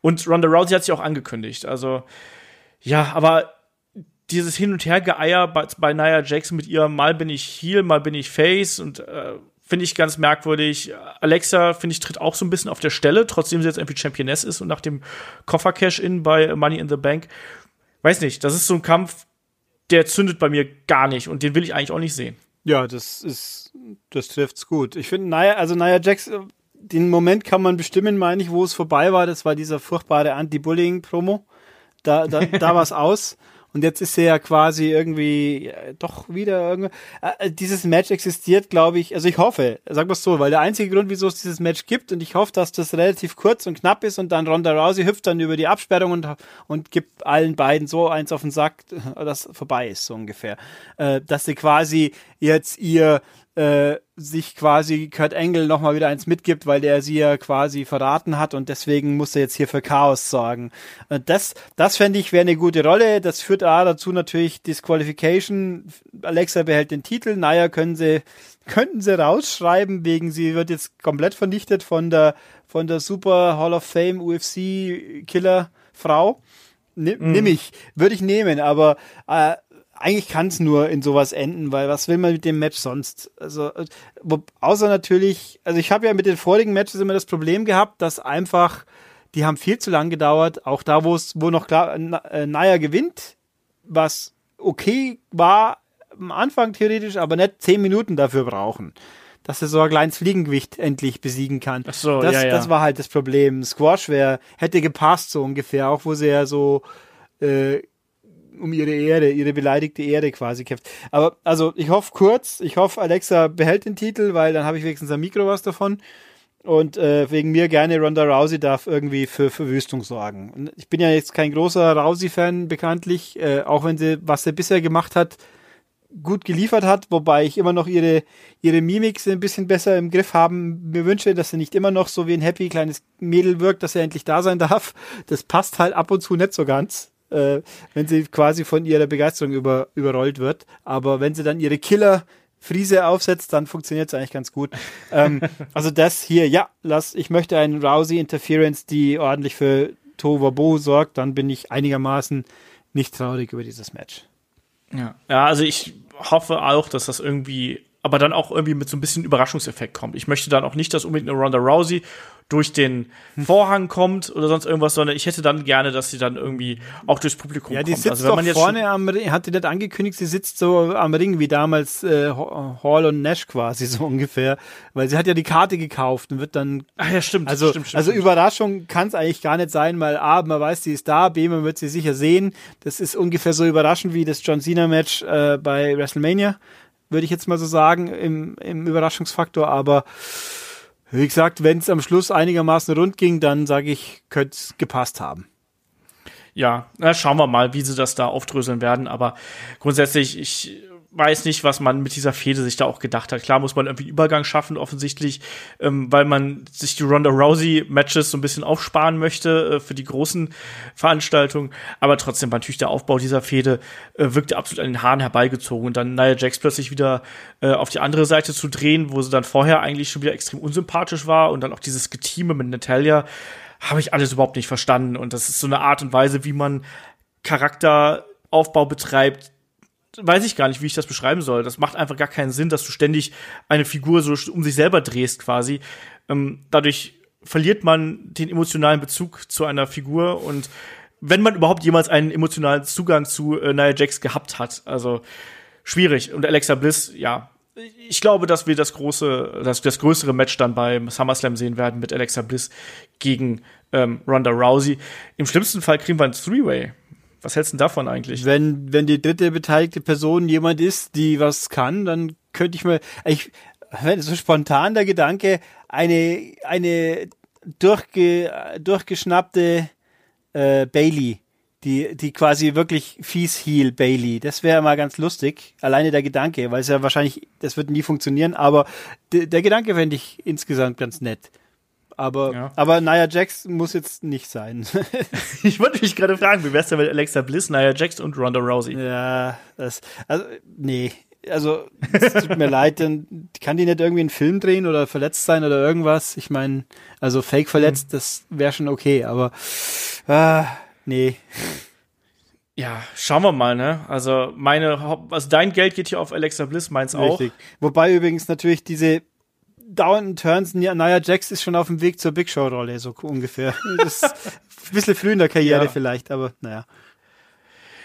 Und Ronda Rousey hat sich auch angekündigt. Also, ja, aber dieses Hin- und Her-Geeier bei, bei Nia Jackson mit ihr, mal bin ich Heel, mal bin ich Face und äh, finde ich ganz merkwürdig. Alexa, finde ich, tritt auch so ein bisschen auf der Stelle, trotzdem sie jetzt irgendwie Championess ist und nach dem Koffer-Cash-In bei Money in the Bank. Weiß nicht, das ist so ein Kampf, der zündet bei mir gar nicht und den will ich eigentlich auch nicht sehen. Ja, das ist, das trifft's gut. Ich finde, naja, also naja, Jax, den Moment kann man bestimmen, meine ich, wo es vorbei war. Das war dieser furchtbare Anti-Bullying-Promo. Da, da, da war es [LAUGHS] aus. Und jetzt ist er ja quasi irgendwie äh, doch wieder irgendwie. Äh, äh, dieses Match existiert, glaube ich. Also ich hoffe, wir es so, weil der einzige Grund, wieso es dieses Match gibt, und ich hoffe, dass das relativ kurz und knapp ist und dann Ronda Rousey hüpft dann über die Absperrung und, und gibt allen beiden so eins auf den Sack, [LAUGHS] dass vorbei ist, so ungefähr. Äh, dass sie quasi jetzt ihr äh, sich quasi Kurt Engel nochmal wieder eins mitgibt, weil der sie ja quasi verraten hat und deswegen muss er jetzt hier für Chaos sorgen. Das, das fände ich wäre eine gute Rolle. Das führt A dazu natürlich Disqualification. Alexa behält den Titel. Naja, können sie, [LAUGHS] könnten sie rausschreiben, wegen sie wird jetzt komplett vernichtet von der, von der Super Hall of Fame UFC Killer Frau. Nimm, mhm. Nimm ich, würde ich nehmen, aber äh, eigentlich kann es nur in sowas enden, weil was will man mit dem Match sonst? Also, wo, außer natürlich, also ich habe ja mit den vorigen Matches immer das Problem gehabt, dass einfach, die haben viel zu lang gedauert, auch da, wo es, wo noch klar, äh, Naya gewinnt, was okay war am Anfang theoretisch, aber nicht zehn Minuten dafür brauchen. Dass er so ein kleines Fliegengewicht endlich besiegen kann. Ach so, das, ja, ja. das war halt das Problem. Squash wäre, hätte gepasst so ungefähr, auch wo sie ja so äh, um ihre Ehre, ihre beleidigte Ehre quasi kämpft. Aber also ich hoffe kurz, ich hoffe Alexa behält den Titel, weil dann habe ich wenigstens am Mikro was davon. Und äh, wegen mir gerne Ronda Rousey darf irgendwie für Verwüstung sorgen. Und ich bin ja jetzt kein großer Rousey-Fan bekanntlich, äh, auch wenn sie, was sie bisher gemacht hat, gut geliefert hat, wobei ich immer noch ihre, ihre Mimik ein bisschen besser im Griff haben mir wünsche, dass sie nicht immer noch so wie ein happy kleines Mädel wirkt, dass er endlich da sein darf. Das passt halt ab und zu nicht so ganz äh, wenn sie quasi von ihrer Begeisterung über, überrollt wird. Aber wenn sie dann ihre Killer Friese aufsetzt, dann funktioniert es eigentlich ganz gut. ähm, [LAUGHS] also das hier, ja, lass, ich möchte einen Rousey Interference, die ordentlich für Tovabo sorgt, dann bin ich einigermaßen nicht traurig über dieses Match. Ja, ja also ich hoffe auch, dass das irgendwie, aber dann auch irgendwie mit so ein bisschen Überraschungseffekt kommt. Ich möchte dann auch nicht, dass unbedingt eine Ronda Rousey durch den Vorhang kommt oder sonst irgendwas, sondern ich hätte dann gerne, dass sie dann irgendwie auch durchs Publikum ja, die kommt. Sitzt also wenn man jetzt vorne am Ring, hat die nicht angekündigt, sie sitzt so am Ring wie damals äh, Hall und Nash quasi [LAUGHS] so ungefähr, weil sie hat ja die Karte gekauft und wird dann Ach ja, stimmt. Also, stimmt, stimmt, also. Überraschung kann es eigentlich gar nicht sein, weil A, man weiß, sie ist da, B, man wird sie sicher sehen. Das ist ungefähr so überraschend wie das John Cena Match äh, bei WrestleMania, würde ich jetzt mal so sagen, im, im Überraschungsfaktor, aber wie gesagt, wenn es am Schluss einigermaßen rund ging, dann sage ich, könnte es gepasst haben. Ja, na, schauen wir mal, wie sie das da aufdröseln werden. Aber grundsätzlich, ich weiß nicht, was man mit dieser Fehde sich da auch gedacht hat. Klar muss man irgendwie einen Übergang schaffen, offensichtlich, ähm, weil man sich die Ronda Rousey-Matches so ein bisschen aufsparen möchte äh, für die großen Veranstaltungen. Aber trotzdem war natürlich der Aufbau dieser Fehde äh, wirkte absolut an den Haaren herbeigezogen. Und dann Nia Jax plötzlich wieder äh, auf die andere Seite zu drehen, wo sie dann vorher eigentlich schon wieder extrem unsympathisch war und dann auch dieses Getime mit Natalia, habe ich alles überhaupt nicht verstanden. Und das ist so eine Art und Weise, wie man Charakteraufbau betreibt, weiß ich gar nicht, wie ich das beschreiben soll. Das macht einfach gar keinen Sinn, dass du ständig eine Figur so um sich selber drehst quasi. Ähm, dadurch verliert man den emotionalen Bezug zu einer Figur und wenn man überhaupt jemals einen emotionalen Zugang zu äh, Nia Jax gehabt hat. Also schwierig. Und Alexa Bliss, ja. Ich glaube, dass wir das große, das, das größere Match dann beim SummerSlam sehen werden mit Alexa Bliss gegen ähm, Ronda Rousey. Im schlimmsten Fall kriegen wir ein Three-Way. Was hältst du davon eigentlich? Wenn, wenn die dritte beteiligte Person jemand ist, die was kann, dann könnte ich mir, ich, so spontan der Gedanke, eine, eine durchge, durchgeschnappte äh, Bailey, die, die quasi wirklich fies heel Bailey, das wäre mal ganz lustig. Alleine der Gedanke, weil es ja wahrscheinlich, das wird nie funktionieren, aber der Gedanke fände ich insgesamt ganz nett. Aber, ja. aber Nia Jax muss jetzt nicht sein. [LAUGHS] ich wollte mich gerade fragen, wie wär's denn mit Alexa Bliss, Nia Jax und Ronda Rousey? Ja, das, also, nee. Also, es tut mir [LAUGHS] leid, dann kann die nicht irgendwie einen Film drehen oder verletzt sein oder irgendwas. Ich meine, also fake verletzt, mhm. das wäre schon okay, aber ah, nee. Ja, schauen wir mal, ne? Also meine, also dein Geld geht hier auf Alexa Bliss, meins Richtig. auch. Wobei übrigens natürlich diese dauernden Turns, Nia Jax ist schon auf dem Weg zur Big Show-Rolle, so ungefähr. Das ist ein bisschen früh in der Karriere ja. vielleicht, aber naja.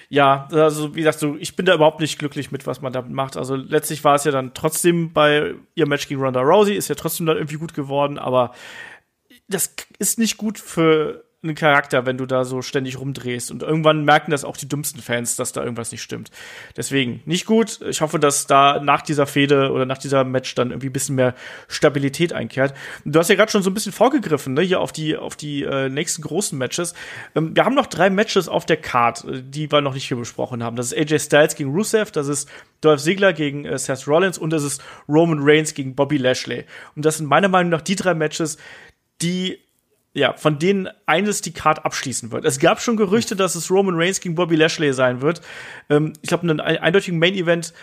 Ja, also wie gesagt, so, ich bin da überhaupt nicht glücklich mit, was man damit macht. Also letztlich war es ja dann trotzdem bei ihr Match gegen Ronda Rousey, ist ja trotzdem dann irgendwie gut geworden, aber das ist nicht gut für einen Charakter, wenn du da so ständig rumdrehst. Und irgendwann merken das auch die dümmsten Fans, dass da irgendwas nicht stimmt. Deswegen nicht gut. Ich hoffe, dass da nach dieser Fehde oder nach dieser Match dann irgendwie ein bisschen mehr Stabilität einkehrt. Du hast ja gerade schon so ein bisschen vorgegriffen, ne, hier auf die, auf die äh, nächsten großen Matches. Ähm, wir haben noch drei Matches auf der Card, äh, die wir noch nicht hier besprochen haben. Das ist AJ Styles gegen Rusev, das ist Dolph Ziggler gegen äh, Seth Rollins und das ist Roman Reigns gegen Bobby Lashley. Und das sind meiner Meinung nach die drei Matches, die ja, von denen eines die Card abschließen wird. Es gab schon Gerüchte, dass es Roman Reigns gegen Bobby Lashley sein wird. Ähm, ich glaube, einen eindeutigen Main Event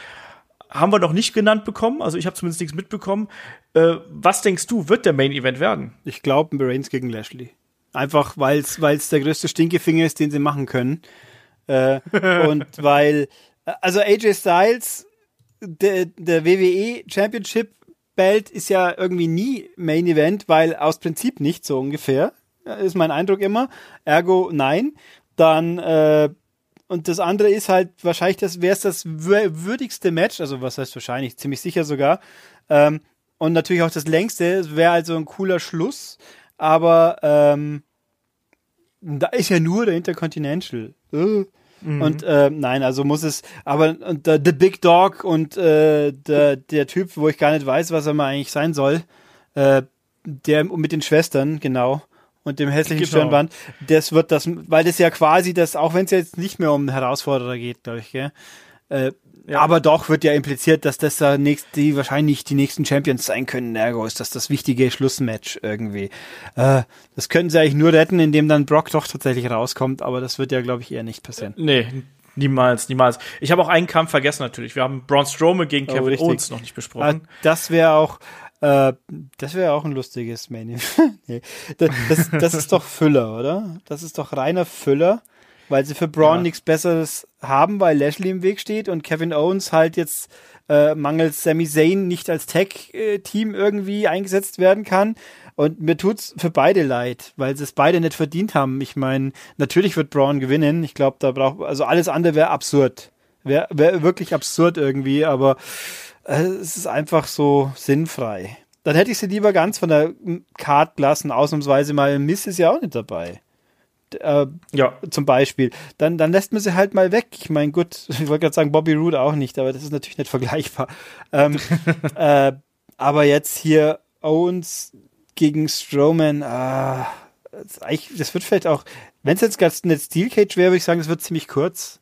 haben wir noch nicht genannt bekommen. Also ich habe zumindest nichts mitbekommen. Äh, was denkst du, wird der Main Event werden? Ich glaube, Reigns gegen Lashley. Einfach, weil es der größte Stinkefinger ist, den sie machen können. Äh, und [LAUGHS] weil, also AJ Styles, der, der WWE Championship Belt ist ja irgendwie nie Main Event, weil aus Prinzip nicht so ungefähr. Ist mein Eindruck immer. Ergo nein. Dann, äh, und das andere ist halt wahrscheinlich, das wäre es das würdigste Match, also was heißt wahrscheinlich, ziemlich sicher sogar. Ähm, und natürlich auch das längste, wäre also ein cooler Schluss. Aber ähm, da ist ja nur der Intercontinental. Uh. Mhm. Und äh, nein, also muss es, aber und, uh, The Big Dog und äh, der, der Typ, wo ich gar nicht weiß, was er mal eigentlich sein soll, äh, der mit den Schwestern, genau, und dem hässlichen genau. Stirnband, das wird das, weil das ja quasi das, auch wenn es jetzt nicht mehr um Herausforderer geht, glaube ich, gell, äh, ja. Aber doch wird ja impliziert, dass das da nächst, die wahrscheinlich die nächsten Champions sein können. Ergo ist das das wichtige Schlussmatch irgendwie. Äh, das können sie eigentlich nur retten, indem dann Brock doch tatsächlich rauskommt, aber das wird ja, glaube ich, eher nicht passieren. Nee, niemals, niemals. Ich habe auch einen Kampf vergessen natürlich. Wir haben Braun Strowman gegen oh, Kevin oh, Owens noch nicht besprochen. Ah, das wäre auch, äh, das wäre auch ein lustiges Main [LAUGHS] nee, das, das, das ist doch Füller, oder? Das ist doch reiner Füller weil sie für Braun ja. nichts Besseres haben, weil Lashley im Weg steht und Kevin Owens halt jetzt äh, mangels Sami Zayn nicht als Tag-Team irgendwie eingesetzt werden kann. Und mir tut's für beide leid, weil sie es beide nicht verdient haben. Ich meine, natürlich wird Braun gewinnen. Ich glaube, da braucht also alles andere wäre absurd. Wäre wär wirklich absurd irgendwie, aber äh, es ist einfach so sinnfrei. Dann hätte ich sie lieber ganz von der Card gelassen, ausnahmsweise mal. Miss ist ja auch nicht dabei. Äh, ja. Zum Beispiel. Dann, dann lässt man sie halt mal weg. Ich meine, gut, [LAUGHS] ich wollte gerade sagen, Bobby Roode auch nicht, aber das ist natürlich nicht vergleichbar. Ähm, [LAUGHS] äh, aber jetzt hier Owens gegen Strowman, das, das wird vielleicht auch, wenn es jetzt ganz eine Steel Cage wäre, würde ich sagen, das wird ziemlich kurz.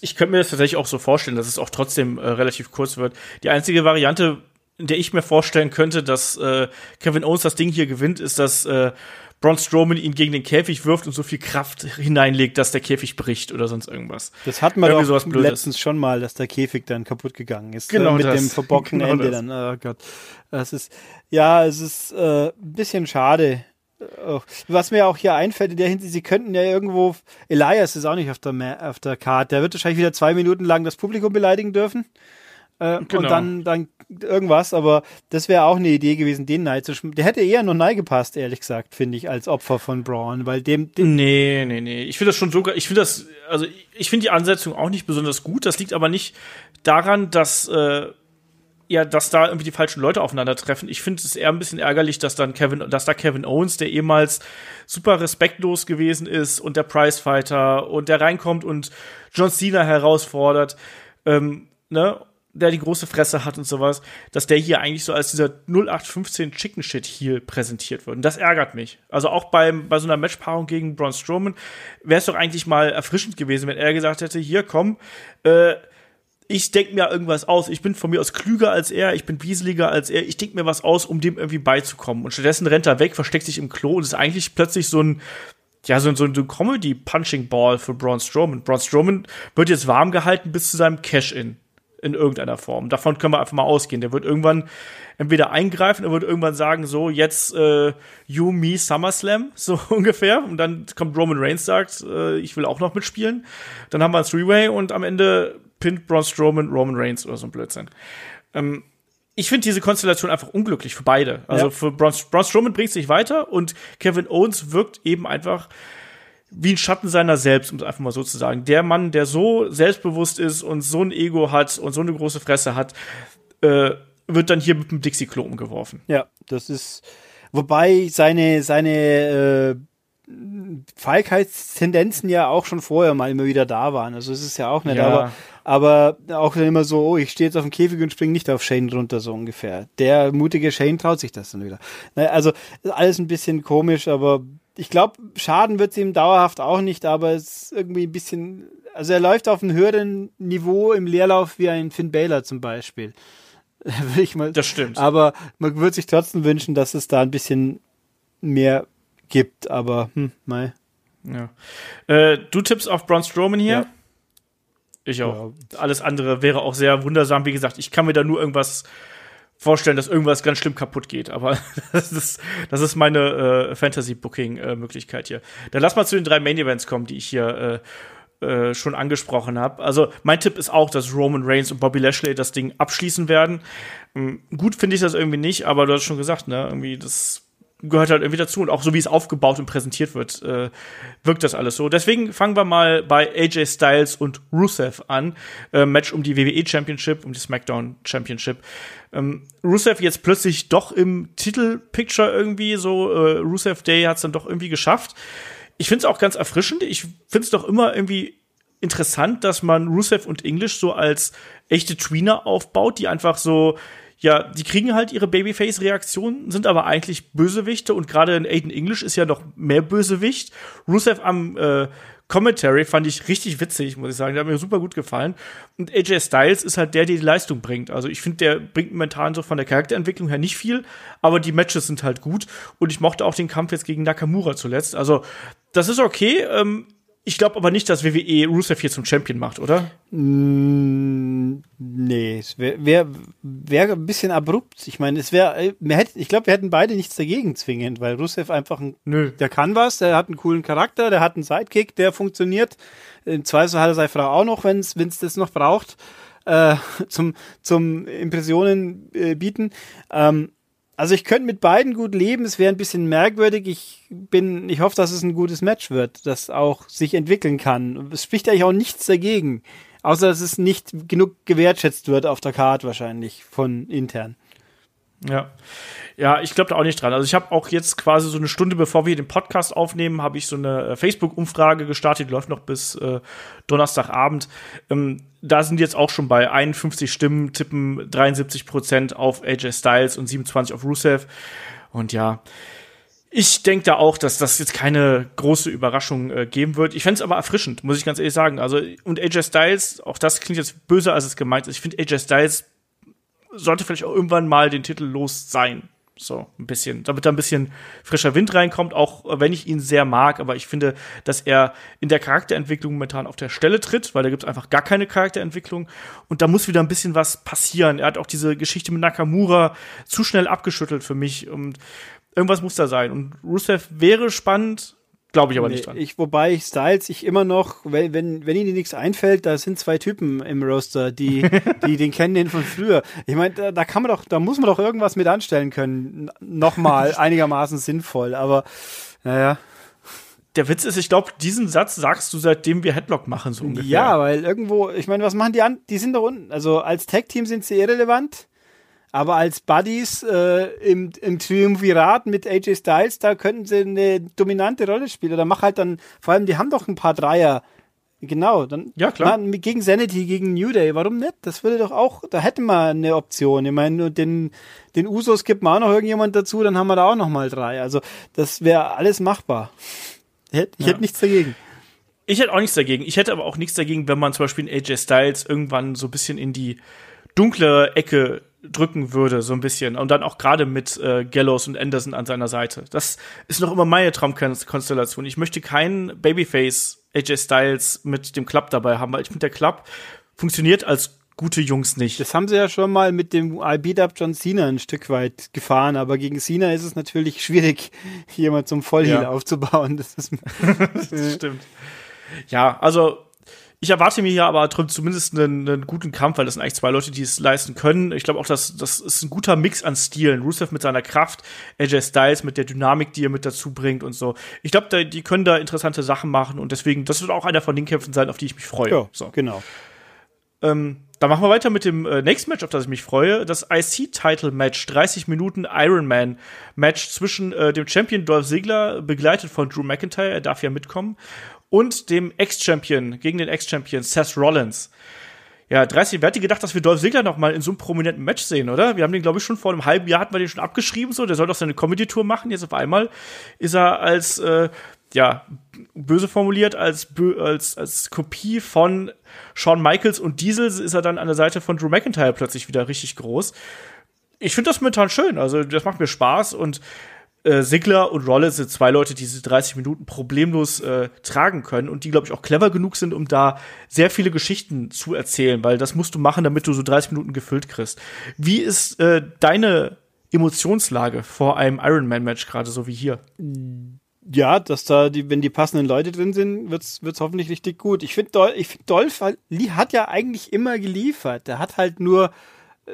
Ich könnte mir das tatsächlich auch so vorstellen, dass es auch trotzdem äh, relativ kurz wird. Die einzige Variante, in der ich mir vorstellen könnte, dass äh, Kevin Owens das Ding hier gewinnt, ist, dass äh, Braun Strowman ihn gegen den Käfig wirft und so viel Kraft hineinlegt, dass der Käfig bricht oder sonst irgendwas. Das hatten wir doch letztens schon mal, dass der Käfig dann kaputt gegangen ist. Genau äh, mit das. dem verbockten [LAUGHS] Genau Ende das. dann. Oh Gott. Das ist, ja, es ist äh, ein bisschen schade. Oh. Was mir auch hier einfällt in der Hinsicht, sie könnten ja irgendwo, Elias ist auch nicht auf der, Ma- auf der Karte, der wird wahrscheinlich wieder zwei Minuten lang das Publikum beleidigen dürfen. Äh, Genau. Und dann, dann irgendwas, aber das wäre auch eine Idee gewesen, den Knight zu schm- Der hätte eher noch Nye gepasst, ehrlich gesagt, finde ich, als Opfer von Braun, weil dem, dem Nee, nee, nee. Ich finde das schon sogar, ich finde das, also ich- ich finde die Ansetzung auch nicht besonders gut. Das liegt aber nicht daran, dass, äh, ja, dass da irgendwie die falschen Leute aufeinandertreffen. Ich finde es eher ein bisschen ärgerlich, dass dann Kevin, dass da Kevin Owens, der ehemals super respektlos gewesen ist und der Prizefighter und der reinkommt und John Cena herausfordert, ähm, ne, der die große Fresse hat und sowas, dass der hier eigentlich so als dieser 0815 Chicken Shit Heel präsentiert wird. Und das ärgert mich. Also auch beim, bei so einer Matchpaarung gegen Braun Strowman wäre es doch eigentlich mal erfrischend gewesen, wenn er gesagt hätte, hier komm, äh, ich denke mir irgendwas aus. Ich bin von mir aus klüger als er, ich bin wieseliger als er. Ich denke mir was aus, um dem irgendwie beizukommen. Und stattdessen rennt er weg, versteckt sich im Klo und ist eigentlich plötzlich so ein, ja, so so ein Comedy-Punching-Ball für Braun Strowman. Braun Strowman wird jetzt warm gehalten bis zu seinem Cash-In in irgendeiner Form. Davon können wir einfach mal ausgehen. Der wird irgendwann entweder eingreifen, er wird irgendwann sagen, so, jetzt äh, You, Me, SummerSlam, [LAUGHS] so ungefähr. Und dann kommt Roman Reigns, sagt, äh, ich will auch noch mitspielen. Dann haben wir ein Three-Way und am Ende pinnt Braun Strowman Roman Reigns oder so ein Blödsinn. Ähm, ich finde diese Konstellation einfach unglücklich für beide. Also Ja. für Braun, Braun Strowman bringt sich weiter und Kevin Owens wirkt eben einfach wie ein Schatten seiner selbst, um es einfach mal so zu sagen. Der Mann, der so selbstbewusst ist und so ein Ego hat und so eine große Fresse hat, äh, wird dann hier mit dem Dixie-Klo umgeworfen. Ja, das ist, wobei seine, seine äh, Feigheitstendenzen ja auch schon vorher mal immer wieder da waren. Also es ist ja auch nicht, Ja. aber, aber auch dann immer so, oh, ich stehe jetzt auf dem Käfig und springe nicht auf Shane runter, so ungefähr. Der mutige Shane traut sich das dann wieder. Also alles ein bisschen komisch, aber ich glaube, Schaden wird es ihm dauerhaft auch nicht, aber es ist irgendwie ein bisschen, also er läuft auf einem höheren Niveau im Leerlauf wie ein Finn Balor zum Beispiel. [LAUGHS] Will ich mal Das stimmt. aber man würde sich trotzdem wünschen, dass es da ein bisschen mehr gibt. Aber, hm, mei. Ja. Äh, du tippst auf Braun Strowman hier? Ja. Ich auch. Alles andere wäre auch sehr wundersam. Wie gesagt, ich kann mir da nur irgendwas vorstellen, dass irgendwas ganz schlimm kaputt geht. Aber [LAUGHS] das ist, das ist meine äh, Fantasy-Booking-Möglichkeit hier. Dann lass mal zu den drei Main-Events kommen, die ich hier äh, äh, schon angesprochen habe. Also mein Tipp ist auch, dass Roman Reigns und Bobby Lashley das Ding abschließen werden. Ähm, gut finde ich das irgendwie nicht, aber du hast schon gesagt, ne, irgendwie das gehört halt irgendwie dazu und auch so wie es aufgebaut und präsentiert wird, äh, wirkt das alles so. Deswegen fangen wir mal bei AJ Styles und Rusev an. Äh, Match um die WWE Championship, um die SmackDown Championship. Ähm, Rusev jetzt plötzlich doch im Titelpicture irgendwie so. Äh, Rusev Day hat es dann doch irgendwie geschafft. Ich finde es auch ganz erfrischend. Ich finde es doch immer irgendwie interessant, dass man Rusev und English so als echte Tweener aufbaut, die einfach so, ja, die kriegen halt ihre Babyface-Reaktionen, sind aber eigentlich Bösewichte und gerade in Aiden English ist ja noch mehr Bösewicht. Rusev am äh, Commentary fand ich richtig witzig, muss ich sagen. Der hat mir super gut gefallen. Und AJ Styles ist halt der, der die Leistung bringt. Also ich finde, der bringt momentan so von der Charakterentwicklung her nicht viel, aber die Matches sind halt gut. Und ich mochte auch den Kampf jetzt gegen Nakamura zuletzt. Also das ist okay. Ähm, ich glaube aber nicht, dass WWE Rusev hier zum Champion macht, oder? Mm, nee, es wäre wär, wär ein bisschen abrupt. Ich meine, es wäre, ich glaube, wir hätten beide nichts dagegen zwingend, weil Rusev einfach ein, Nö. der kann was, der hat einen coolen Charakter, der hat einen Sidekick, der funktioniert. Im Zweifel hat er seine Frau auch noch, wenn es das noch braucht, äh, [LAUGHS] zum, zum Impressionen äh, bieten. Ähm, also ich könnte mit beiden gut leben. Es wäre ein bisschen merkwürdig. Ich bin, ich hoffe, dass es ein gutes Match wird, das auch sich entwickeln kann. Es spricht eigentlich auch nichts dagegen, außer dass es nicht genug gewertschätzt wird auf der Card wahrscheinlich von intern. Ja. Ja, ich glaube da auch nicht dran. Also ich habe auch jetzt quasi so eine Stunde bevor wir den Podcast aufnehmen, habe ich so eine äh, Facebook-Umfrage gestartet, die läuft noch bis äh, Donnerstagabend. Ähm, da sind jetzt auch schon bei 51 Stimmen, tippen 73 Prozent auf AJ Styles und 27 auf Rusev. Und ja, Ich denke da auch, dass das jetzt keine große Überraschung äh, geben wird. Ich fände aber erfrischend, muss ich ganz ehrlich sagen. Also, und AJ Styles, auch das klingt jetzt böser, als es gemeint ist. Ich finde, AJ Styles sollte vielleicht auch irgendwann mal den Titel los sein. So, ein bisschen. Damit da ein bisschen frischer Wind reinkommt, auch wenn ich ihn sehr mag, aber ich finde, dass er in der Charakterentwicklung momentan auf der Stelle tritt, weil da gibt es einfach gar keine Charakterentwicklung und da muss wieder ein bisschen was passieren. Er hat auch diese Geschichte mit Nakamura zu schnell abgeschüttelt für mich und irgendwas muss da sein. Und Rusev wäre spannend, Glaube ich aber nee, nicht dran. Ich, wobei ich Styles ich immer noch, wenn, wenn, wenn ihnen nichts einfällt, da sind zwei Typen im Roster, die, [LAUGHS] die den kennen den von früher. Ich meine, da, da kann man doch, da muss man doch irgendwas mit anstellen können. Nochmal [LAUGHS] einigermaßen sinnvoll, aber naja. Der Witz ist, ich glaube, diesen Satz sagst du, seitdem wir Headlock machen, so ungefähr. Ja, weil irgendwo, ich meine, was machen die an? Die sind doch unten. Also als Tag-Team sind sie irrelevant. Aber als Buddies äh, im, im Triumvirat mit AJ Styles, da könnten sie eine dominante Rolle spielen. Oder mach halt dann, vor allem, die haben doch ein paar Dreier. Genau, dann ja, klar. Na, gegen Sanity, gegen New Day, warum nicht? Das würde doch auch, da hätten wir eine Option. Ich meine, den, den Usos gibt man auch noch irgendjemand dazu, dann haben wir da auch noch mal drei. Also das wäre alles machbar. Ich hätte, ja. hätte nichts dagegen. Ich hätte auch nichts dagegen. Ich hätte aber auch nichts dagegen, wenn man zum Beispiel AJ Styles irgendwann so ein bisschen in die dunkle Ecke drücken würde, so ein bisschen. Und dann auch gerade mit äh, Gallows und Anderson an seiner Seite. Das ist noch immer meine Traumkonstellation. Ich möchte keinen Babyface AJ Styles mit dem Club dabei haben, weil ich finde, der Club funktioniert als gute Jungs nicht. Das haben sie ja schon mal mit dem I Beat Up John Cena ein Stück weit gefahren, aber gegen Cena ist es natürlich schwierig, jemand zum Vollheal ja. aufzubauen. Das, ist [LAUGHS] das stimmt. Ja, also ich erwarte mir hier aber zumindest einen, einen, guten Kampf, weil das sind eigentlich zwei Leute, die es leisten können. Ich glaube auch, dass das ist ein guter Mix an Stilen. Rusev mit seiner Kraft, AJ Styles mit der Dynamik, die er mit dazu bringt und so. Ich glaube, die können da interessante Sachen machen und deswegen, das wird auch einer von den Kämpfen sein, auf die ich mich freue. Ja, so. genau. Ähm, dann machen wir weiter mit dem äh, nächsten Match, auf das ich mich freue. Das IC-Title-Match, 30 Minuten Ironman-Match zwischen äh, dem Champion Dolph Ziggler, begleitet von Drew McIntyre, er darf ja mitkommen, und dem Ex-Champion, gegen den Ex-Champion Seth Rollins. Ja, 30, wer hätte gedacht, dass wir Dolph Ziggler noch mal in so einem prominenten Match sehen, oder? Wir haben den, glaube ich, schon vor einem halben Jahr hatten wir den schon abgeschrieben, so, der soll doch seine Comedy-Tour machen. Jetzt auf einmal ist er als, äh, ja, böse formuliert, als, als, als Kopie von Shawn Michaels und Diesel ist er dann an der Seite von Drew McIntyre plötzlich wieder richtig groß. Ich finde das momentan schön, also das macht mir Spaß und äh, Sigler und Rollins sind zwei Leute, die diese 30 Minuten problemlos äh, tragen können und die, glaube ich, auch clever genug sind, um da sehr viele Geschichten zu erzählen, weil das musst du machen, damit du so 30 Minuten gefüllt kriegst. Wie ist äh, deine Emotionslage vor einem Ironman-Match gerade so wie hier? Ja, dass da die, wenn die passenden Leute drin sind, wird's wird's hoffentlich richtig gut. Ich finde, Dol find, Dolph hat ja eigentlich immer geliefert. Der hat halt nur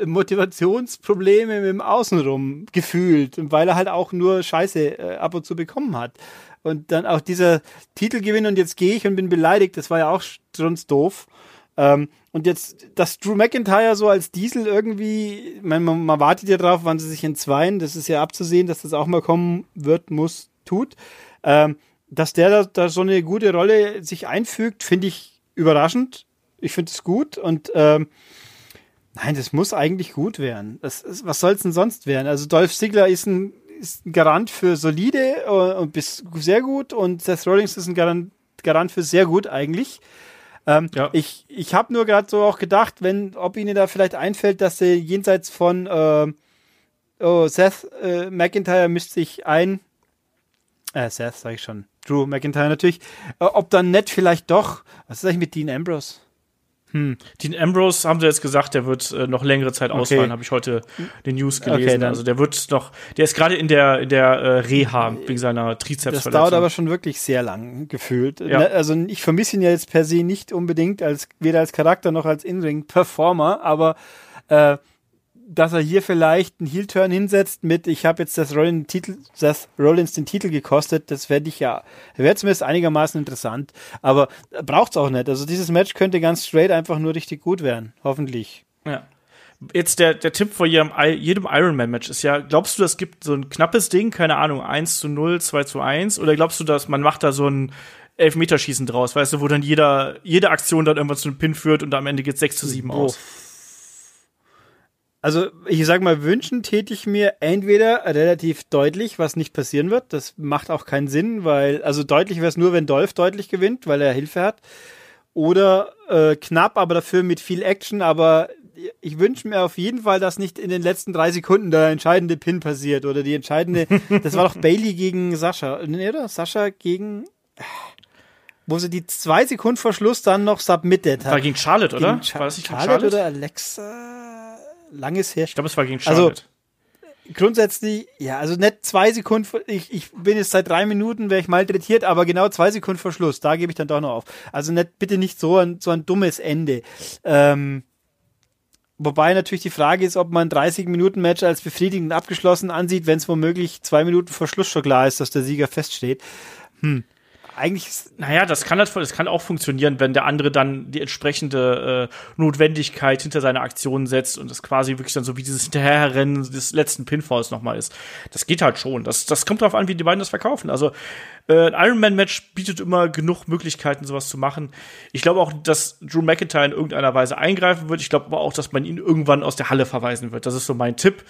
Motivationsprobleme mit dem Außenrum gefühlt, weil er halt auch nur Scheiße äh, ab und zu bekommen hat. Und dann auch dieser Titelgewinn und jetzt gehe ich und bin beleidigt, das war ja auch strunz doof. Ähm, und jetzt, dass Drew McIntyre so als Diesel irgendwie, man, man, man wartet ja drauf, wann sie sich entzweien, das ist ja abzusehen, dass das auch mal kommen wird, muss, tut. Ähm, dass der da, da so eine gute Rolle sich einfügt, finde ich überraschend. Ich finde es gut und ähm, Nein, das muss eigentlich gut werden. Das ist, was soll es denn sonst werden? Also Dolph Ziggler ist ein, ist ein Garant für solide äh, und bis sehr gut und Seth Rollins ist ein Garant, Garant für sehr gut eigentlich. Ähm, ja. Ich, ich habe nur gerade so auch gedacht, wenn, ob Ihnen da vielleicht einfällt, dass sie jenseits von äh, oh, Seth äh, McIntyre mischt sich ein, äh, Seth sag ich schon, Drew McIntyre natürlich, äh, ob dann nett vielleicht doch, was ist eigentlich mit Dean Ambrose? Hm. Dean Ambrose haben sie jetzt gesagt, der wird äh, noch längere Zeit okay. ausfallen, habe ich heute den News gelesen. Okay, also der wird noch, der ist gerade in der in der äh, Reha wegen seiner Trizepsverletzung. Das dauert aber schon wirklich sehr lang gefühlt. Ja. Ne, also ich vermisse ihn ja jetzt per se nicht unbedingt als weder als Charakter noch als In-Ring Performer, aber äh, dass er hier vielleicht einen Heel-Turn hinsetzt mit, ich habe jetzt das Rollins, Titel, das Rollins den Titel gekostet, das fände ich ja, wäre zumindest einigermaßen interessant, aber braucht's auch nicht. Also dieses Match könnte ganz straight einfach nur richtig gut werden, hoffentlich. Ja. Jetzt der, der Tipp vor jedem, jedem Ironman-Match ist ja, glaubst du, das gibt so ein knappes Ding, keine Ahnung, 1 zu 0, 2 zu 1, oder glaubst du, dass man macht da so ein Elfmeterschießen draus, weißt du, wo dann jeder, jede Aktion dann irgendwann zu einem Pin führt und am Ende geht 6 zu 7 aus? Also ich sag mal, wünschen täte ich mir entweder relativ deutlich, was nicht passieren wird. Das macht auch keinen Sinn, weil, also deutlich wäre es nur, wenn Dolph deutlich gewinnt, weil er Hilfe hat. Oder äh, knapp, aber dafür mit viel Action. Aber ich wünsche mir auf jeden Fall, dass nicht in den letzten drei Sekunden der entscheidende Pin passiert oder die entscheidende. [LAUGHS] das war doch Bailey gegen Sascha, nee, oder? Sascha gegen wo sie die zwei Sekunden vor Schluss dann noch submitted hat. War gegen Charlotte, oder? Gegen war das nicht Charlotte, Charlotte oder Alexa? Langes her. Ich glaube, es war gegen also, Charlotte. Also, grundsätzlich, ja, also nicht zwei Sekunden, ich, ich bin jetzt seit drei Minuten, wäre ich malträtiert, aber genau zwei Sekunden vor Schluss, da gebe ich dann doch noch auf. Also nicht, bitte nicht so ein, so ein dummes Ende. Ähm, wobei natürlich die Frage ist, ob man 30-Minuten-Match als befriedigend abgeschlossen ansieht, wenn es womöglich zwei Minuten vor Schluss schon klar ist, dass der Sieger feststeht. Hm eigentlich. Naja, das kann, das kann auch funktionieren, wenn der andere dann die entsprechende äh, Notwendigkeit hinter seine Aktion setzt und es quasi wirklich dann so wie dieses Hinterherrennen des letzten Pinfalls nochmal ist. Das geht halt schon. Das, das kommt darauf an, wie die beiden das verkaufen. Also äh, ein Ironman-Match bietet immer genug Möglichkeiten, sowas zu machen. Ich glaube auch, dass Drew McIntyre in irgendeiner Weise eingreifen wird. Ich glaube aber auch, dass man ihn irgendwann aus der Halle verweisen wird. Das ist so mein Tipp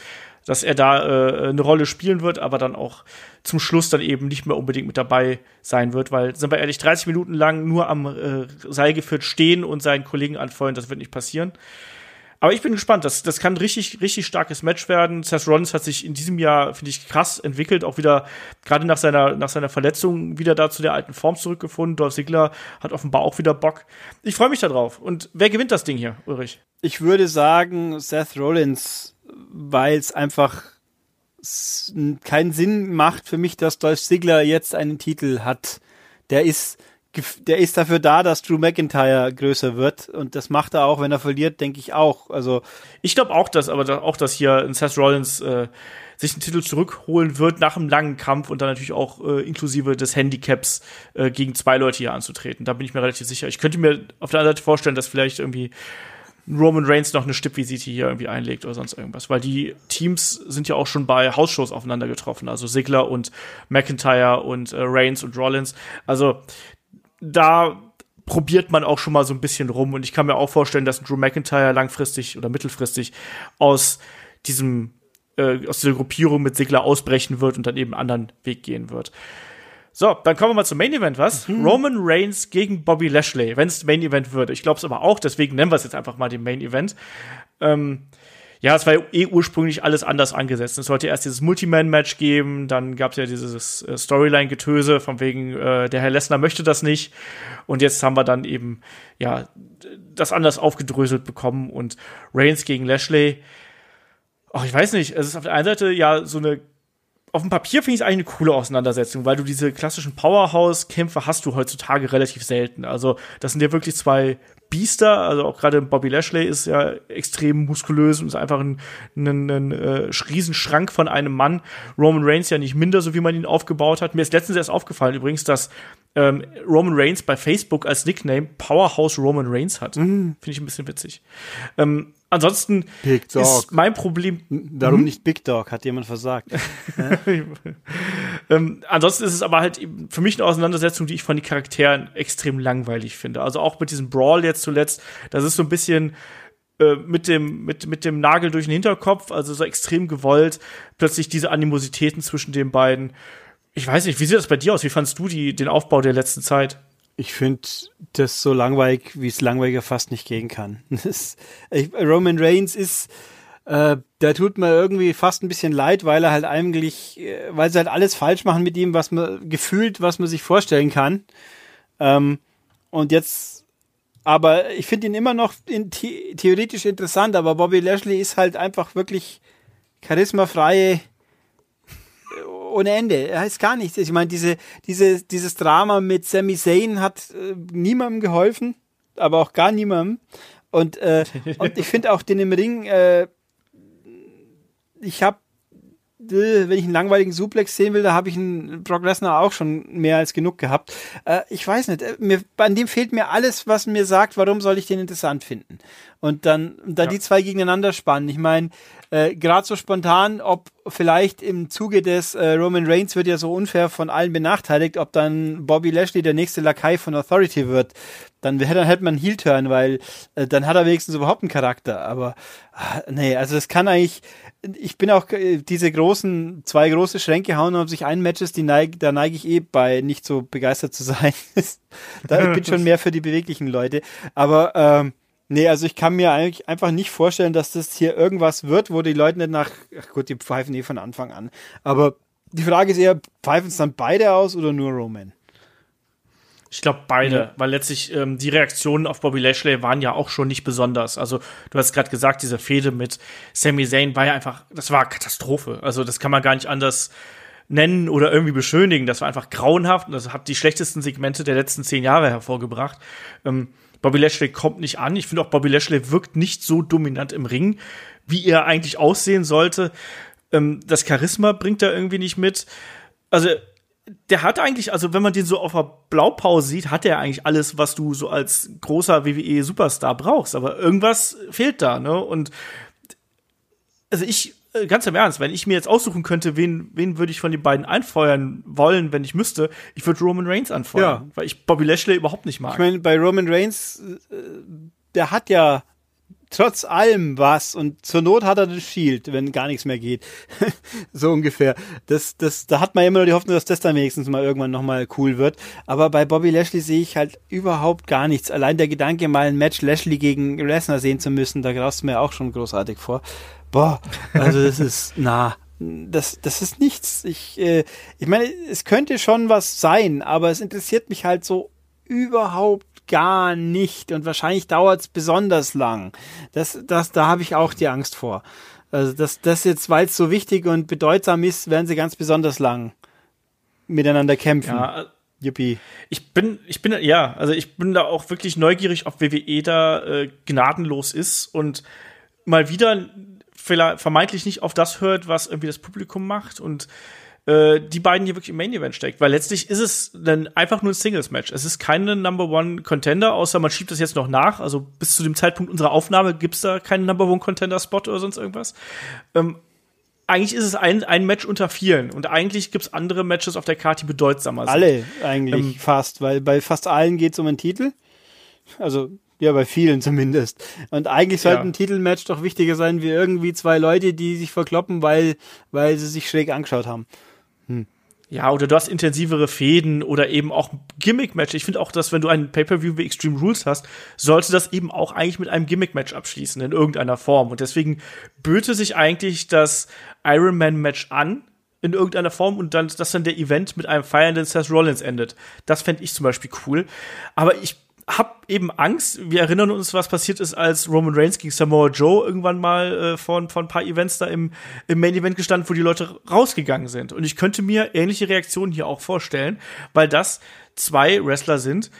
dass er da äh, eine Rolle spielen wird, aber dann auch zum Schluss dann eben nicht mehr unbedingt mit dabei sein wird, weil, sind wir ehrlich, 30 Minuten lang nur am äh, Seil geführt stehen und seinen Kollegen anfeuern, das wird nicht passieren. Aber ich bin gespannt. Das, das kann ein richtig, richtig starkes Match werden. Seth Rollins hat sich in diesem Jahr, finde ich, krass entwickelt. Auch wieder, gerade nach seiner, nach seiner Verletzung, wieder da zu der alten Form zurückgefunden. Dolph Ziggler hat offenbar auch wieder Bock. Ich freue mich darauf. Und wer gewinnt das Ding hier, Ulrich? Ich würde sagen, Seth Rollins weil es einfach keinen Sinn macht für mich, dass Dolph Ziggler jetzt einen Titel hat. Der ist, der ist dafür da, dass Drew McIntyre größer wird und das macht er auch, wenn er verliert, denke ich auch. Also ich glaube auch, dass aber auch, dass hier Seth Rollins äh, sich den Titel zurückholen wird nach einem langen Kampf und dann natürlich auch äh, inklusive des Handicaps äh, gegen zwei Leute hier anzutreten. Da bin ich mir relativ sicher. Ich könnte mir auf der anderen Seite vorstellen, dass vielleicht irgendwie Roman Reigns noch eine Stippvisite hier irgendwie einlegt oder sonst irgendwas. Weil die Teams sind ja auch schon bei Hausshows aufeinander getroffen. Also Sigler und McIntyre und äh, Reigns und Rollins. Also da probiert man auch schon mal so ein bisschen rum. Und ich kann mir auch vorstellen, dass Drew McIntyre langfristig oder mittelfristig aus diesem äh, aus dieser Gruppierung mit Sigler ausbrechen wird und dann eben einen anderen Weg gehen wird. So, dann kommen wir mal zum Main Event, was? Mhm. Roman Reigns gegen Bobby Lashley, wenn es Main Event wird. Ich glaube es aber auch, deswegen nennen wir es jetzt einfach mal den Main Event. Ähm, ja, es war eh ursprünglich alles anders angesetzt. Es sollte erst dieses Multiman-Match geben, dann gab es ja dieses äh, Storyline-Getöse, von wegen, äh, der Herr Lesnar möchte das nicht. Und jetzt haben wir dann eben, ja, das anders aufgedröselt bekommen und Reigns gegen Lashley. Ach, ich weiß nicht, es ist auf der einen Seite ja so eine auf dem Papier finde ich es eigentlich eine coole Auseinandersetzung, weil du diese klassischen Powerhouse-Kämpfe hast du heutzutage relativ selten. Also, das sind ja wirklich zwei Biester, also auch gerade Bobby Lashley ist ja extrem muskulös und ist einfach ein, ein, ein, ein äh, Riesenschrank von einem Mann. Roman Reigns ja nicht minder, so wie man ihn aufgebaut hat. Mir ist letztens erst aufgefallen übrigens, dass ähm, Roman Reigns bei Facebook als Nickname Powerhouse Roman Reigns hat. Mhm. Finde ich ein bisschen witzig. Ähm, ansonsten ist mein Problem. Darum hm? nicht Big Dog, hat jemand versagt. [LAUGHS] ähm, ansonsten ist es aber halt für mich eine Auseinandersetzung, die ich von den Charakteren extrem langweilig finde. Also auch mit diesem Brawl jetzt zuletzt, das ist so ein bisschen äh, mit dem, mit, mit dem Nagel durch den Hinterkopf, also so extrem gewollt, plötzlich diese Animositäten zwischen den beiden. Ich weiß nicht, wie sieht das bei dir aus? Wie fandst du die, den Aufbau der letzten Zeit? Ich finde das so langweilig, wie es langweiliger fast nicht gehen kann. [LAUGHS] Das, ich, Roman Reigns ist, äh, der tut mir irgendwie fast ein bisschen leid, weil er halt eigentlich, äh, weil sie halt alles falsch machen mit ihm, was man gefühlt, was man sich vorstellen kann. Ähm, und jetzt, aber ich finde ihn immer noch in, the theoretisch interessant, aber Bobby Lashley ist halt einfach wirklich charismafreie ohne Ende. Er heißt gar nichts. Ich meine, diese, diese, dieses Drama mit Sami Zayn hat äh, niemandem geholfen, aber auch gar niemandem. Und, äh, und ich finde auch den im Ring, äh, ich habe, äh, wenn ich einen langweiligen Suplex sehen will, da habe ich einen Brock Lesnar auch schon mehr als genug gehabt. Äh, ich weiß nicht, äh, mir, an dem fehlt mir alles, was mir sagt, warum soll ich den interessant finden. Und dann, dann ja. die zwei gegeneinander spannen. Ich meine, äh, gerade so spontan, ob vielleicht im Zuge des äh, Roman Reigns wird ja so unfair von allen benachteiligt, ob dann Bobby Lashley der nächste Lakai von Authority wird. Dann, dann hätte man Heel-Turn, weil äh, dann hat er wenigstens überhaupt einen Charakter. Aber ah, nee, also das kann eigentlich. Ich bin auch äh, diese großen, zwei große Schränke hauen und sich ein Matches, die neig, da neige ich eh bei, nicht so begeistert zu sein. [LAUGHS] da ich bin schon [LAUGHS] mehr für die beweglichen Leute. Aber ähm, Nee, also ich kann mir eigentlich einfach nicht vorstellen, dass das hier irgendwas wird, wo die Leute nicht nach, ach gut, die pfeifen eh von Anfang an. Aber die Frage ist eher, pfeifen es dann beide aus oder nur Roman? Ich glaube beide, ja. weil letztlich ähm, die Reaktionen auf Bobby Lashley waren ja auch schon nicht besonders. Also du hast gerade gesagt, diese Fehde mit Sami Zayn war ja einfach, das war Katastrophe. Also das kann man gar nicht anders nennen oder irgendwie beschönigen. Das war einfach grauenhaft und das hat die schlechtesten Segmente der letzten zehn Jahre hervorgebracht. Ähm, Bobby Lashley kommt nicht an. Ich finde auch, Bobby Lashley wirkt nicht so dominant im Ring, wie er eigentlich aussehen sollte. Ähm, das Charisma bringt er irgendwie nicht mit. Also, der hat eigentlich, also wenn man den so auf der Blaupause sieht, hat er eigentlich alles, was du so als großer WWE-Superstar brauchst. Aber irgendwas fehlt da, ne? Und also ich ganz im Ernst, wenn ich mir jetzt aussuchen könnte, wen, wen würde ich von den beiden einfeuern wollen, wenn ich müsste, ich würde Roman Reigns anfeuern, ja. weil ich Bobby Lashley überhaupt nicht mag. Ich meine, bei Roman Reigns, äh, der hat ja trotz allem was und zur Not hat er den Shield, wenn gar nichts mehr geht. [LAUGHS] so ungefähr. Das, das, da hat man immer nur die Hoffnung, dass das dann wenigstens mal irgendwann nochmal cool wird. Aber bei Bobby Lashley sehe ich halt überhaupt gar nichts. Allein der Gedanke, mal ein Match Lashley gegen Lesnar sehen zu müssen, da graust du mir auch schon großartig vor boah, also das ist, na, das, das ist nichts. Ich, äh, ich meine, es könnte schon was sein, aber es interessiert mich halt so überhaupt gar nicht und wahrscheinlich dauert es besonders lang. Das, das, da habe ich auch die Angst vor. Also das, das jetzt, weil es so wichtig und bedeutsam ist, werden sie ganz besonders lang miteinander kämpfen. Ja, Yippie. Ich bin, ich bin, ja, also ich bin da auch wirklich neugierig, ob WWE da äh, gnadenlos ist und mal wieder vermeintlich nicht auf das hört, was irgendwie das Publikum macht und äh, die beiden hier wirklich im Main Event steckt, weil letztlich ist es dann einfach nur ein Singles Match. Es ist keine Number One Contender, außer man schiebt das jetzt noch nach. Also bis zu dem Zeitpunkt unserer Aufnahme gibt's da keinen Number One Contender Spot oder sonst irgendwas. Ähm, eigentlich ist es ein, ein Match unter vielen und eigentlich gibt's andere Matches auf der Karte, die bedeutsamer sind. Alle eigentlich ähm, fast, weil bei fast allen geht's um einen Titel. Also ja, bei vielen zumindest. Und eigentlich sollte ja. ein Titelmatch doch wichtiger sein wie irgendwie zwei Leute, die sich verkloppen, weil, weil sie sich schräg angeschaut haben. Hm. Ja, oder du hast intensivere Fäden oder eben auch Gimmick-Match. Ich finde auch, dass wenn du ein Pay-Per-View wie Extreme Rules hast, sollte das eben auch eigentlich mit einem Gimmick-Match abschließen in irgendeiner Form. Und deswegen böte sich eigentlich das Iron Man-Match an, in irgendeiner Form und dann, dass dann der Event mit einem feiernden Seth Rollins endet. Das fände ich zum Beispiel cool. Aber ich hab eben Angst. Wir erinnern uns, was passiert ist, als Roman Reigns gegen Samoa Joe irgendwann mal äh, vor, vor ein paar Events da im, im Main Event gestanden, wo die Leute rausgegangen sind. Und ich könnte mir ähnliche Reaktionen hier auch vorstellen, weil das zwei Wrestler sind.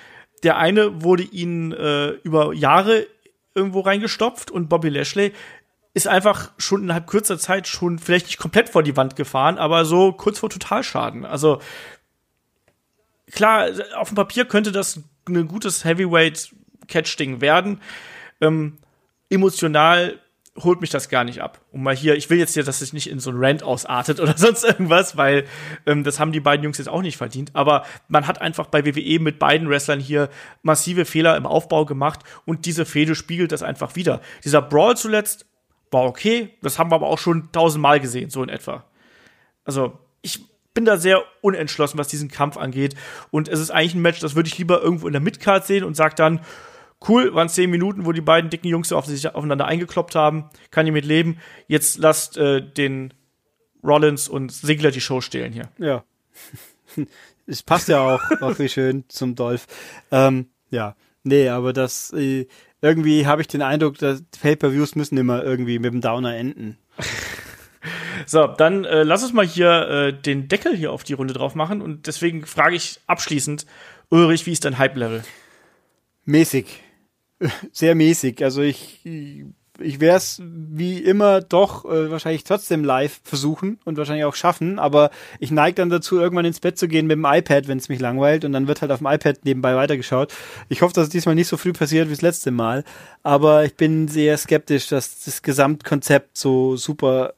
Der eine wurde ihnen äh, über Jahre irgendwo reingestopft und Bobby Lashley ist einfach schon innerhalb kurzer Zeit schon vielleicht nicht komplett vor die Wand gefahren, aber so kurz vor Totalschaden. Also klar, auf dem Papier könnte das ein gutes Heavyweight-Catch-Ding werden. Ähm, emotional holt mich das gar nicht ab. Und mal hier, ich will jetzt hier, dass es nicht in so ein Rant ausartet oder [LAUGHS] sonst irgendwas, weil ähm, das haben die beiden Jungs jetzt auch nicht verdient. Aber man hat einfach bei WWE mit beiden Wrestlern hier massive Fehler im Aufbau gemacht und diese Fehde spiegelt das einfach wieder. Dieser Brawl zuletzt war okay, das haben wir aber auch schon tausendmal gesehen, so in etwa. Also, ich bin da sehr unentschlossen, was diesen Kampf angeht. Und es ist eigentlich ein Match, das würde ich lieber irgendwo in der Midcard sehen und sag dann, cool, waren zehn Minuten, wo die beiden dicken Jungs auf sich aufeinander eingekloppt haben, kann ich mit leben. Jetzt lasst äh, den Rollins und Sigler die Show stehlen hier. Ja. [LAUGHS] Es passt ja auch, wie schön zum Dolph. Ähm, ja, nee, aber das äh, irgendwie habe ich den Eindruck, dass Pay-per-Views müssen immer irgendwie mit dem Downer enden. So, dann äh, lass uns mal hier äh, den Deckel hier auf die Runde drauf machen. Und deswegen frage ich abschließend, Ulrich, wie ist dein Hype-Level? Mäßig. Sehr mäßig. Also ich, ich werde es wie immer doch äh, wahrscheinlich trotzdem live versuchen und wahrscheinlich auch schaffen, aber ich neige dann dazu, irgendwann ins Bett zu gehen mit dem iPad, wenn es mich langweilt und dann wird halt auf dem iPad nebenbei weitergeschaut. Ich hoffe, dass es diesmal nicht so früh passiert wie das letzte Mal, aber ich bin sehr skeptisch, dass das Gesamtkonzept so super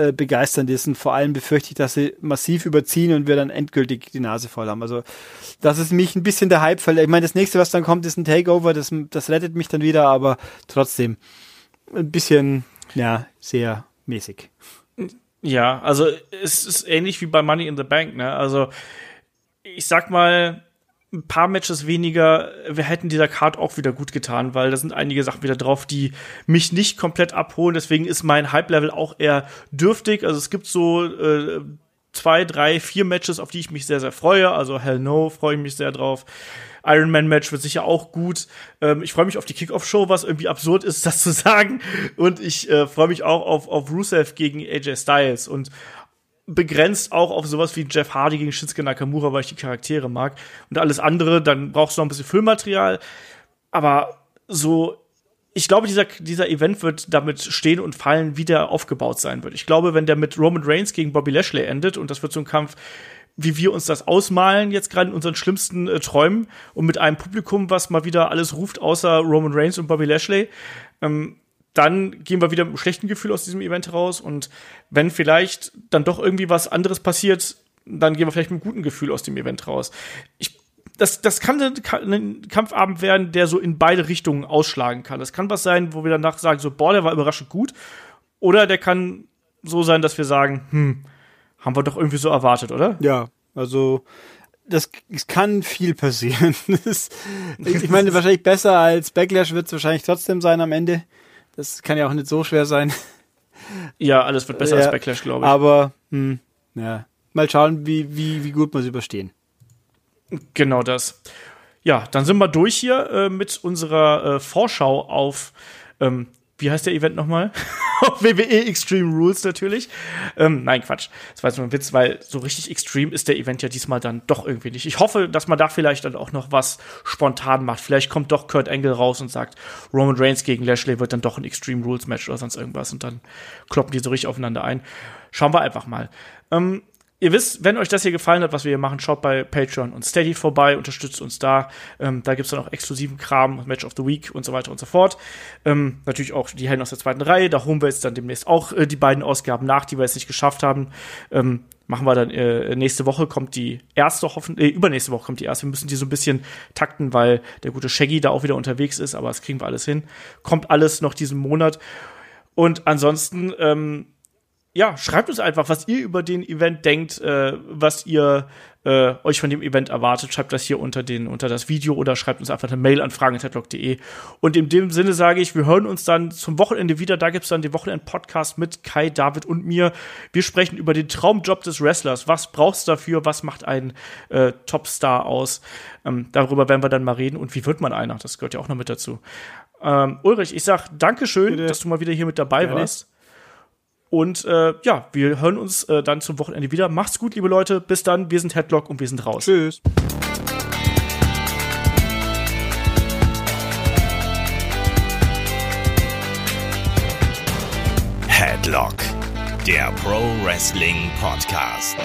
äh, begeisternd ist und vor allem befürchte ich, dass sie massiv überziehen und wir dann endgültig die Nase voll haben. Also das ist mich ein bisschen der Hype. Ich meine, das nächste, was dann kommt, ist ein Takeover, das, das rettet mich dann wieder, aber trotzdem ein bisschen, ja, sehr mäßig. Ja, also es ist ähnlich wie bei Money in the Bank, ne? Also ich sag mal, ein paar Matches weniger, wir hätten dieser Card auch wieder gut getan, weil da sind einige Sachen wieder drauf, die mich nicht komplett abholen. Deswegen ist mein Hype-Level auch eher dürftig. Also es gibt so äh, zwei, drei, vier Matches, auf die ich mich sehr, sehr freue. Also Hell No freue ich mich sehr drauf. Iron Man Match wird sicher auch gut. Ähm, ich freue mich auf die Kickoff Show, was irgendwie absurd ist, [LAUGHS] das zu sagen. Und ich äh, freue mich auch auf, auf Rusev gegen AJ Styles. Und begrenzt auch auf sowas wie Jeff Hardy gegen Shinsuke Nakamura, weil ich die Charaktere mag. Und alles andere, dann brauchst du noch ein bisschen Füllmaterial. Aber so, ich glaube, dieser, dieser Event wird damit stehen und fallen, wie der aufgebaut sein wird. Ich glaube, wenn der mit Roman Reigns gegen Bobby Lashley endet und das wird so ein Kampf, wie wir uns das ausmalen, jetzt gerade in unseren schlimmsten äh, Träumen und mit einem Publikum, was mal wieder alles ruft, außer Roman Reigns und Bobby Lashley, ähm, dann gehen wir wieder mit einem schlechten Gefühl aus diesem Event heraus. Und wenn vielleicht dann doch irgendwie was anderes passiert, dann gehen wir vielleicht mit einem guten Gefühl aus dem Event raus. Ich, das, das kann ein Kampfabend werden, der so in beide Richtungen ausschlagen kann. Das kann was sein, wo wir danach sagen, so, boah, der war überraschend gut. Oder der kann so sein, dass wir sagen, hm, haben wir doch irgendwie so erwartet, oder? Ja, also das kann viel passieren. [LAUGHS] Ich meine, wahrscheinlich besser als Backlash wird es wahrscheinlich trotzdem sein am Ende. Das kann ja auch nicht so schwer sein. Ja, alles wird besser ja, als Backlash, glaube ich. Aber, hm, ja. Mal schauen, wie, wie, wie gut wir es überstehen. Genau das. Ja, dann sind wir durch hier äh, mit unserer äh, Vorschau auf ähm, wie heißt der Event nochmal? [LAUGHS] WWE Extreme Rules natürlich. Ähm, nein, Quatsch. Das war jetzt nur ein Witz, weil so richtig extrem ist der Event ja diesmal dann doch irgendwie nicht. Ich hoffe, dass man da vielleicht dann auch noch was spontan macht. Vielleicht kommt doch Kurt Angle raus und sagt, Roman Reigns gegen Lashley wird dann doch ein Extreme Rules Match oder sonst irgendwas und dann kloppen die so richtig aufeinander ein. Schauen wir einfach mal. Ähm, Ihr wisst, wenn euch das hier gefallen hat, was wir hier machen, schaut bei Patreon und Steady vorbei, unterstützt uns da. Ähm, da gibt's dann auch exklusiven Kram, Match of the Week und so weiter und so fort. Ähm, natürlich auch die Helden aus der zweiten Reihe. Da holen wir jetzt dann demnächst auch äh, die beiden Ausgaben nach, die wir jetzt nicht geschafft haben. Ähm, machen wir dann äh, nächste Woche kommt die erste, hoffentlich, äh, übernächste Woche kommt die erste. Wir müssen die so ein bisschen takten, weil der gute Shaggy da auch wieder unterwegs ist, aber das kriegen wir alles hin. Kommt alles noch diesen Monat. Und ansonsten, ähm, ja, schreibt uns einfach, was ihr über den Event denkt, äh, was ihr äh, euch von dem Event erwartet. Schreibt das hier unter, den, unter das Video oder schreibt uns einfach eine Mail an fragen.headlock.de. Und in dem Sinne sage ich, wir hören uns dann zum Wochenende wieder. Da gibt's dann den Wochenend-Podcast mit Kai, David und mir. Wir sprechen über den Traumjob des Wrestlers. Was brauchst du dafür? Was macht ein äh, Topstar aus? Ähm, darüber werden wir dann mal reden. Und wie wird man einer? Das gehört ja auch noch mit dazu. Ähm, Ulrich, ich sag Dankeschön, Bitte. dass du mal wieder hier mit dabei Gerne. warst. Und äh, ja, wir hören uns äh, dann zum Wochenende wieder. Macht's gut, liebe Leute. Bis dann. Wir sind Headlock und wir sind raus. Tschüss. Headlock, der Pro Wrestling Podcast.